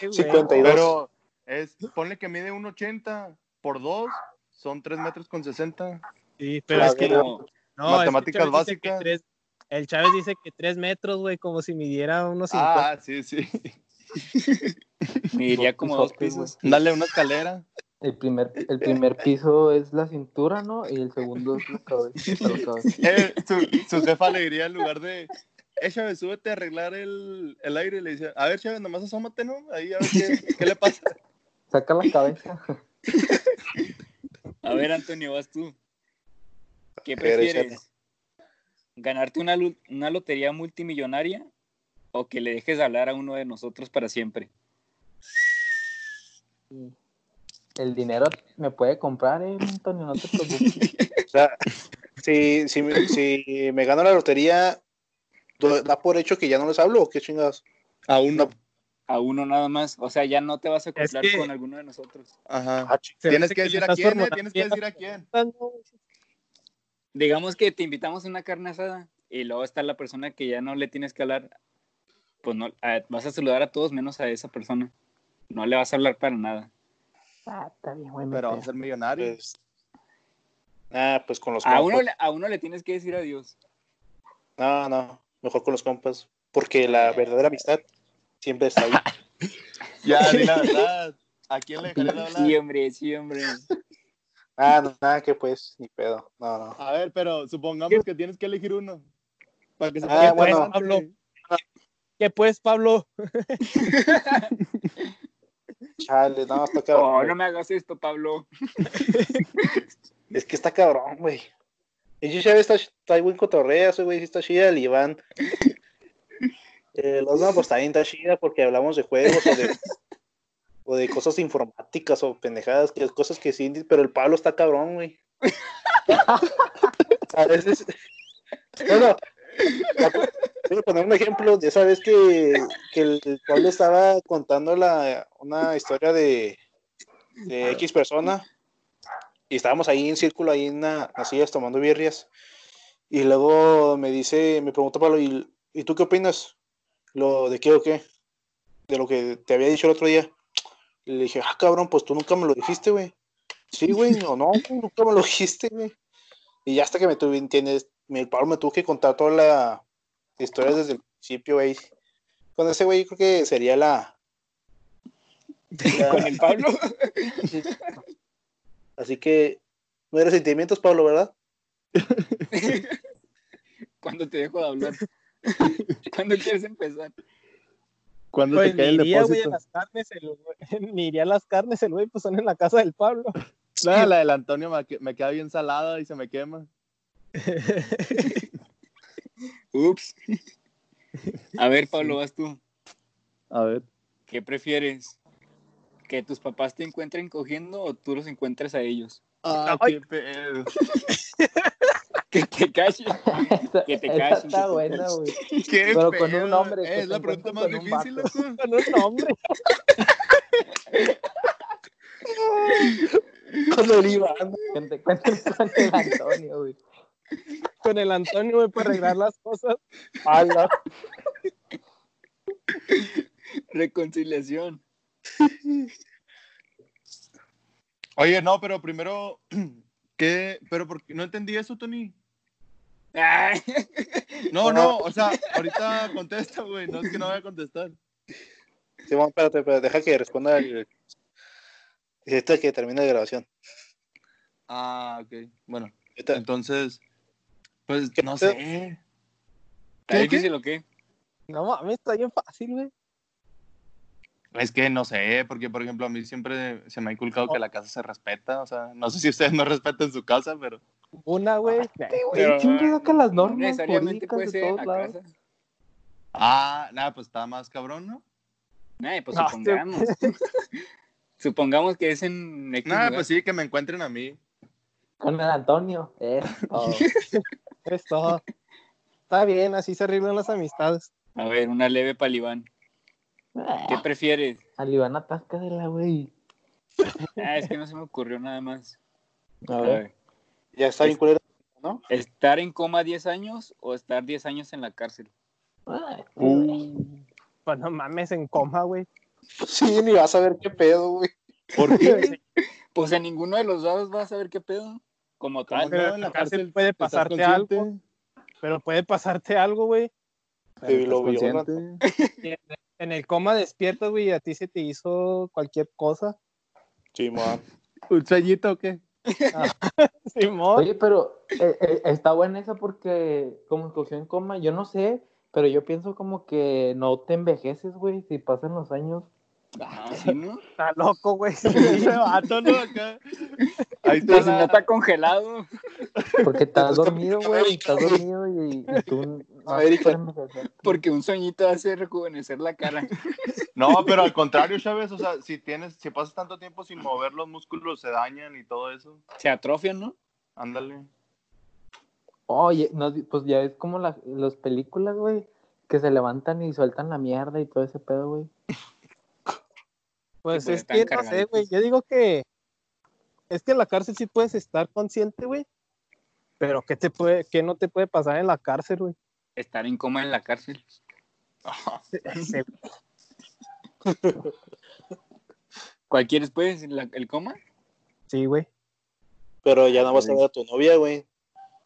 Sí, güey. 52. Pero es, ponle que mide un 80 por 2, son 3 metros con 60. Sí, pero La es que. Como- no, Matemáticas es que básicas. tres- el Chávez dice que tres metros, güey, como si midiera unos 50. Ah, sí, sí. me diría como dos güey. pisos. Dale una escalera. El primer, el primer piso es la cintura, ¿no? Y el segundo es la cabeza. la cabeza. [LAUGHS] Eh, su, su jefa le diría en lugar de, eh, Chávez, súbete a arreglar el, el aire. Y le dice, a ver, Chávez, nomás asómate, ¿no? Ahí a ver qué, qué le pasa. Saca la cabeza. [LAUGHS] A ver, Antonio, vas tú. ¿Qué prefieres? ¿Ganarte una, una lotería multimillonaria o que le dejes de hablar a uno de nosotros para siempre? El dinero me puede comprar, eh, Antonio, no te preocupes. [LAUGHS] O sea, si, si, me- si me gano la lotería, ¿do- ¿da por hecho que ya no les hablo o qué chingados? Aún no. A uno nada más. O sea, ya no te vas a Es acoplar que- con alguno de nosotros. Ajá. Ah, me Tienes que decir a quién, eh, tienes que decir a quién. digamos que te invitamos a una carne asada y luego está la persona que ya no le tienes que hablar, pues no, a- vas a saludar a todos menos a esa persona. No le vas a hablar para nada. Ah, está bien, güey. Pero va a ser millonario. Pues, ah, pues con los A compas. uno, le- a uno le tienes que decir adiós. No, no, mejor con los compas. Porque la verdadera amistad siempre está ahí. [LAUGHS] Ya, di la verdad. ¿A quién le dejarías de hablar? Sí, hombre, sí, hombre. Ah, no, nada que pues, ni pedo. No, no. A ver, pero supongamos que tienes que elegir uno. Para que se Ah, bueno. Pablo. ¿Qué pues, Pablo? [LAUGHS] Chale, no, está cabrón. Oh, güey. no me hagas esto, Pablo. Es que está cabrón, güey. Y yo está, está buen cotorreo, ese güey, sí está chida, el Iván. Eh, los no, pues está chida porque hablamos de juegos o de, [LAUGHS] o de cosas informáticas o pendejadas, que cosas que sí, pero el Pablo está cabrón, güey. [LAUGHS] A veces. Bueno, voy a poner un ejemplo de esa vez que, que el Pablo estaba contando la, una historia de, de X persona y estábamos ahí en círculo, ahí en la- las sillas tomando birrias. Y luego me dice, me pregunta Pablo, ¿y, ¿y tú qué opinas? ¿Lo de qué o qué? De lo que te había dicho el otro día. Le dije, ah, cabrón, pues tú nunca me lo dijiste, güey. Sí, güey, no, no, nunca me lo [LAUGHS] dijiste, güey. Y ya hasta que me tuve, entiendes, el Pablo me tuvo que contar toda la historia desde el principio, güey. Con ese güey creo que sería la... la- Con el Pablo. Así que no eres sentimientos, Pablo, ¿verdad? [LAUGHS] Cuando te dejo de hablar. [LAUGHS] ¿Cuándo quieres empezar? ¿Cuándo Pues te cae el iría, güey, depósito? las carnes, el, ni [LAUGHS] iría a las carnes, el güey, pues son en la casa del Pablo. [LAUGHS] No, la del Antonio me, que- me queda bien salada y se me quema. Ups. A ver, Pablo, vas tú. A ver. ¿Qué prefieres? ¿Que tus papás te encuentren cogiendo o tú los encuentres a ellos? Ah, Ay. qué pedo. Que te calles. [LAUGHS] Que te calles, que está buena, güey. ¿Qué Pero con un hombre, que Eh, es la pregunta más difícil. Con un nombre. [LAUGHS] Con el Iván. Que te encuentres con el Antonio, güey. Con el Antonio, güey, para arreglar las cosas. [LAUGHS] Ala. Reconciliación. Oye, no, pero primero, [CLEARS THROAT] ¿qué? Pero por qué? no entendí eso, Tony. [LAUGHS] No, no, o sea, ahorita contesta, güey. No es que no voy a contestar. Simón, espérate, espérate, deja que responda el. Ahorita que termine la grabación. Ah, ok. Bueno, entonces, pues ¿Qué no sé. ¿Está ¿Qué, difícil o qué? No mames, está bien fácil, güey. Es que no sé, porque por ejemplo a mí siempre se me ha inculcado que la casa se respeta, o sea, no sé si ustedes no respetan su casa, pero Una, güey. Güey, ¿quién saca las No normas necesariamente puede de ser en la lados? casa. ah, nada, pues está más cabrón, ¿no? Ay, pues No, supongamos. [LAUGHS] supongamos que es en X Nada, lugar. pues sí, que me encuentren a mí. Con el Antonio. Es todo. [LAUGHS] Está bien, así se arreglan las amistades. A ver, una leve palibán. ¿Qué Ah, prefieres? Al Iván atáscasela, güey. Ah, es que no se me ocurrió nada más. A A ver. Ya está bien culero, ¿no? ¿estar en coma 10 años o estar 10 años en la cárcel? Ay, Pues no mames, en coma, güey. Sí, ni vas a ver qué pedo, güey. ¿Por qué? [LAUGHS] Pues en ninguno de los lados vas a ver qué pedo. Como ¿Cómo tal. Pero no? en la cárcel puede ¿Estás pasarte algo. Pero puede pasarte algo, güey. [LAUGHS] En el coma despiertas, güey, y a ti se te hizo cualquier cosa. Simón. ¿Un sueñito o qué? [LAUGHS] Simón. Oye, pero eh, eh, está buena esa porque como cogió en coma, yo no sé, pero yo pienso como que no te envejeces, güey, si pasan los años. Ah, ¿sí, no? Está loco, güey. [LAUGHS] Ese vato, ¿no? Acá. Ahí está si no la- está congelado. Porque [LAUGHS] estás dormido, güey, estás dormido y, y tú Porque un sueñito hace rejuvenecer la cara. [LAUGHS] No, pero al contrario, Chávez, o sea, si tienes, si pasas tanto tiempo sin mover los músculos se dañan y todo eso. Se atrofian, ¿no? Ándale. Oye, no, pues ya es como la- las películas, güey, que se levantan y sueltan la mierda y todo ese pedo, güey. Pues pues, es que no sé, güey. Yo digo que es que en la cárcel sí puedes estar consciente, güey. Pero ¿qué, te puede, ¿qué no te puede pasar en la cárcel, güey? Estar en coma en la cárcel. Ese- ¿Cuál quieres, pues? ¿La- ¿El coma? Sí, güey. Pero ya no vas a ver a tu novia, güey.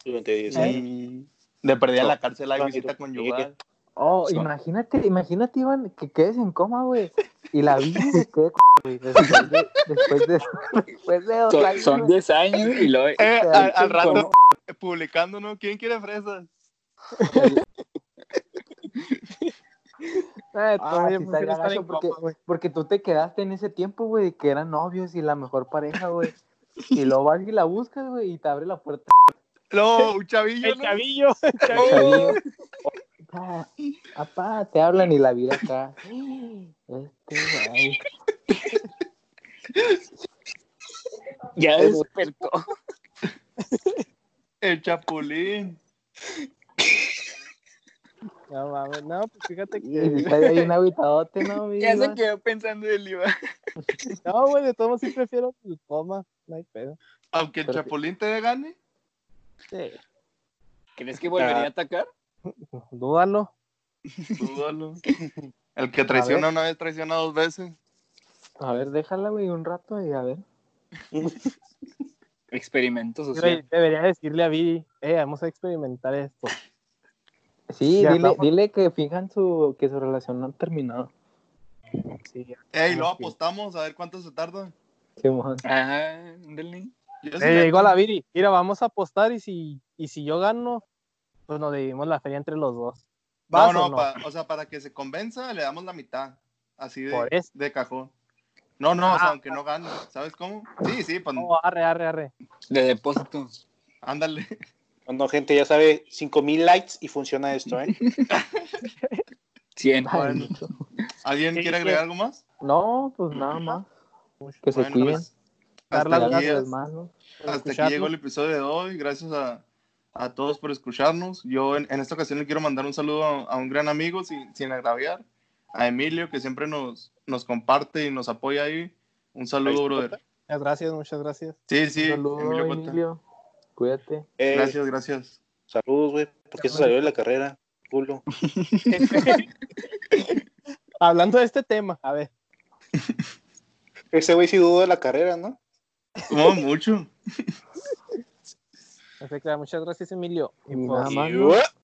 Durante 10 años. De perdida en la cárcel No, visita conyugal. Oh, imagínate, imagínate, Iván, que quedes en coma, güey. Y la vida se quede, [LAUGHS] güey. Después de, después de, después de dos Son, años, son güey. 10 años y luego... Eh, Te al, rato publicando, ¿no? ¿Quién quiere fresas? Eh, Ah, sí estar gacho porque, porque tú te quedaste en ese tiempo, güey, que eran novios y la mejor pareja, güey. Y luego vas y la buscas, güey, y te abre la puerta. No, [LAUGHS] un chavillo, El ¿no? chavillo. el chavillo. Chavillo. [LAUGHS] Apá, apá, te hablan y la vida acá. Este, güey. Ya despertó. El chapulín. No, mames, no, pues fíjate Y que. está ahí un aguitadote, ¿no, mi [LAUGHS] Ya se quedó pensando el Iván. [LAUGHS] No, güey, de todos modos sí prefiero el coma. No hay pedo. Aunque el Pero- chapulín te gane. Sí. ¿Crees que volvería a atacar? [LAUGHS] Dúdalo. Dúdalo. El que traiciona una vez, traiciona dos veces. A ver, déjala, güey, un rato y a ver. Experimento social. Debería decirle a Viri, eh, vamos a experimentar esto. Sí, Ya dile, estamos. dile que fijan su, que su relación no ha terminado. Sí, Ey, luego Ah, sí. apostamos a ver cuánto se tarda. Simón. Ajá, ándale. Yo sí Eh, le- digo a la Viri, mira, vamos a apostar y si, y si yo gano, pues nos dividimos la feria entre los dos. No, ¿Vas no, o no? pa- o sea, para que se convenza, le damos la mitad. Así de, Por eso. de cajón. No, no, o sea, Ah. aunque no gane. ¿Sabes cómo? Sí, sí, pues Oh, arre, arre, arre. De depósito. ándale. Bueno, gente, ya sabe, 5000 likes y funciona esto, ¿eh? [LAUGHS] 100. Ay, Bueno. ¿Alguien quiere agregar algo más? No, pues nada más. Que se Bueno, cuiden. pues, Dar hasta las es- manos. por hasta aquí llegó el episodio de hoy. Gracias a, a todos por escucharnos. Yo en, en esta ocasión le quiero mandar un saludo a, a un gran amigo, sin, sin agraviar, a Emilio, que siempre nos, nos comparte y nos apoya ahí. Un saludo, brother. Muchas gracias, muchas gracias. Sí, sí, Emilio. Cuídate. Eh, Gracias, gracias. Saludos, güey. Porque se salió de la carrera. Culo. [LAUGHS] Hablando de este tema, a ver, Ese güey sí dudó de la carrera, ¿no? No, mucho. muchas gracias, Emilio. Y Y nada más.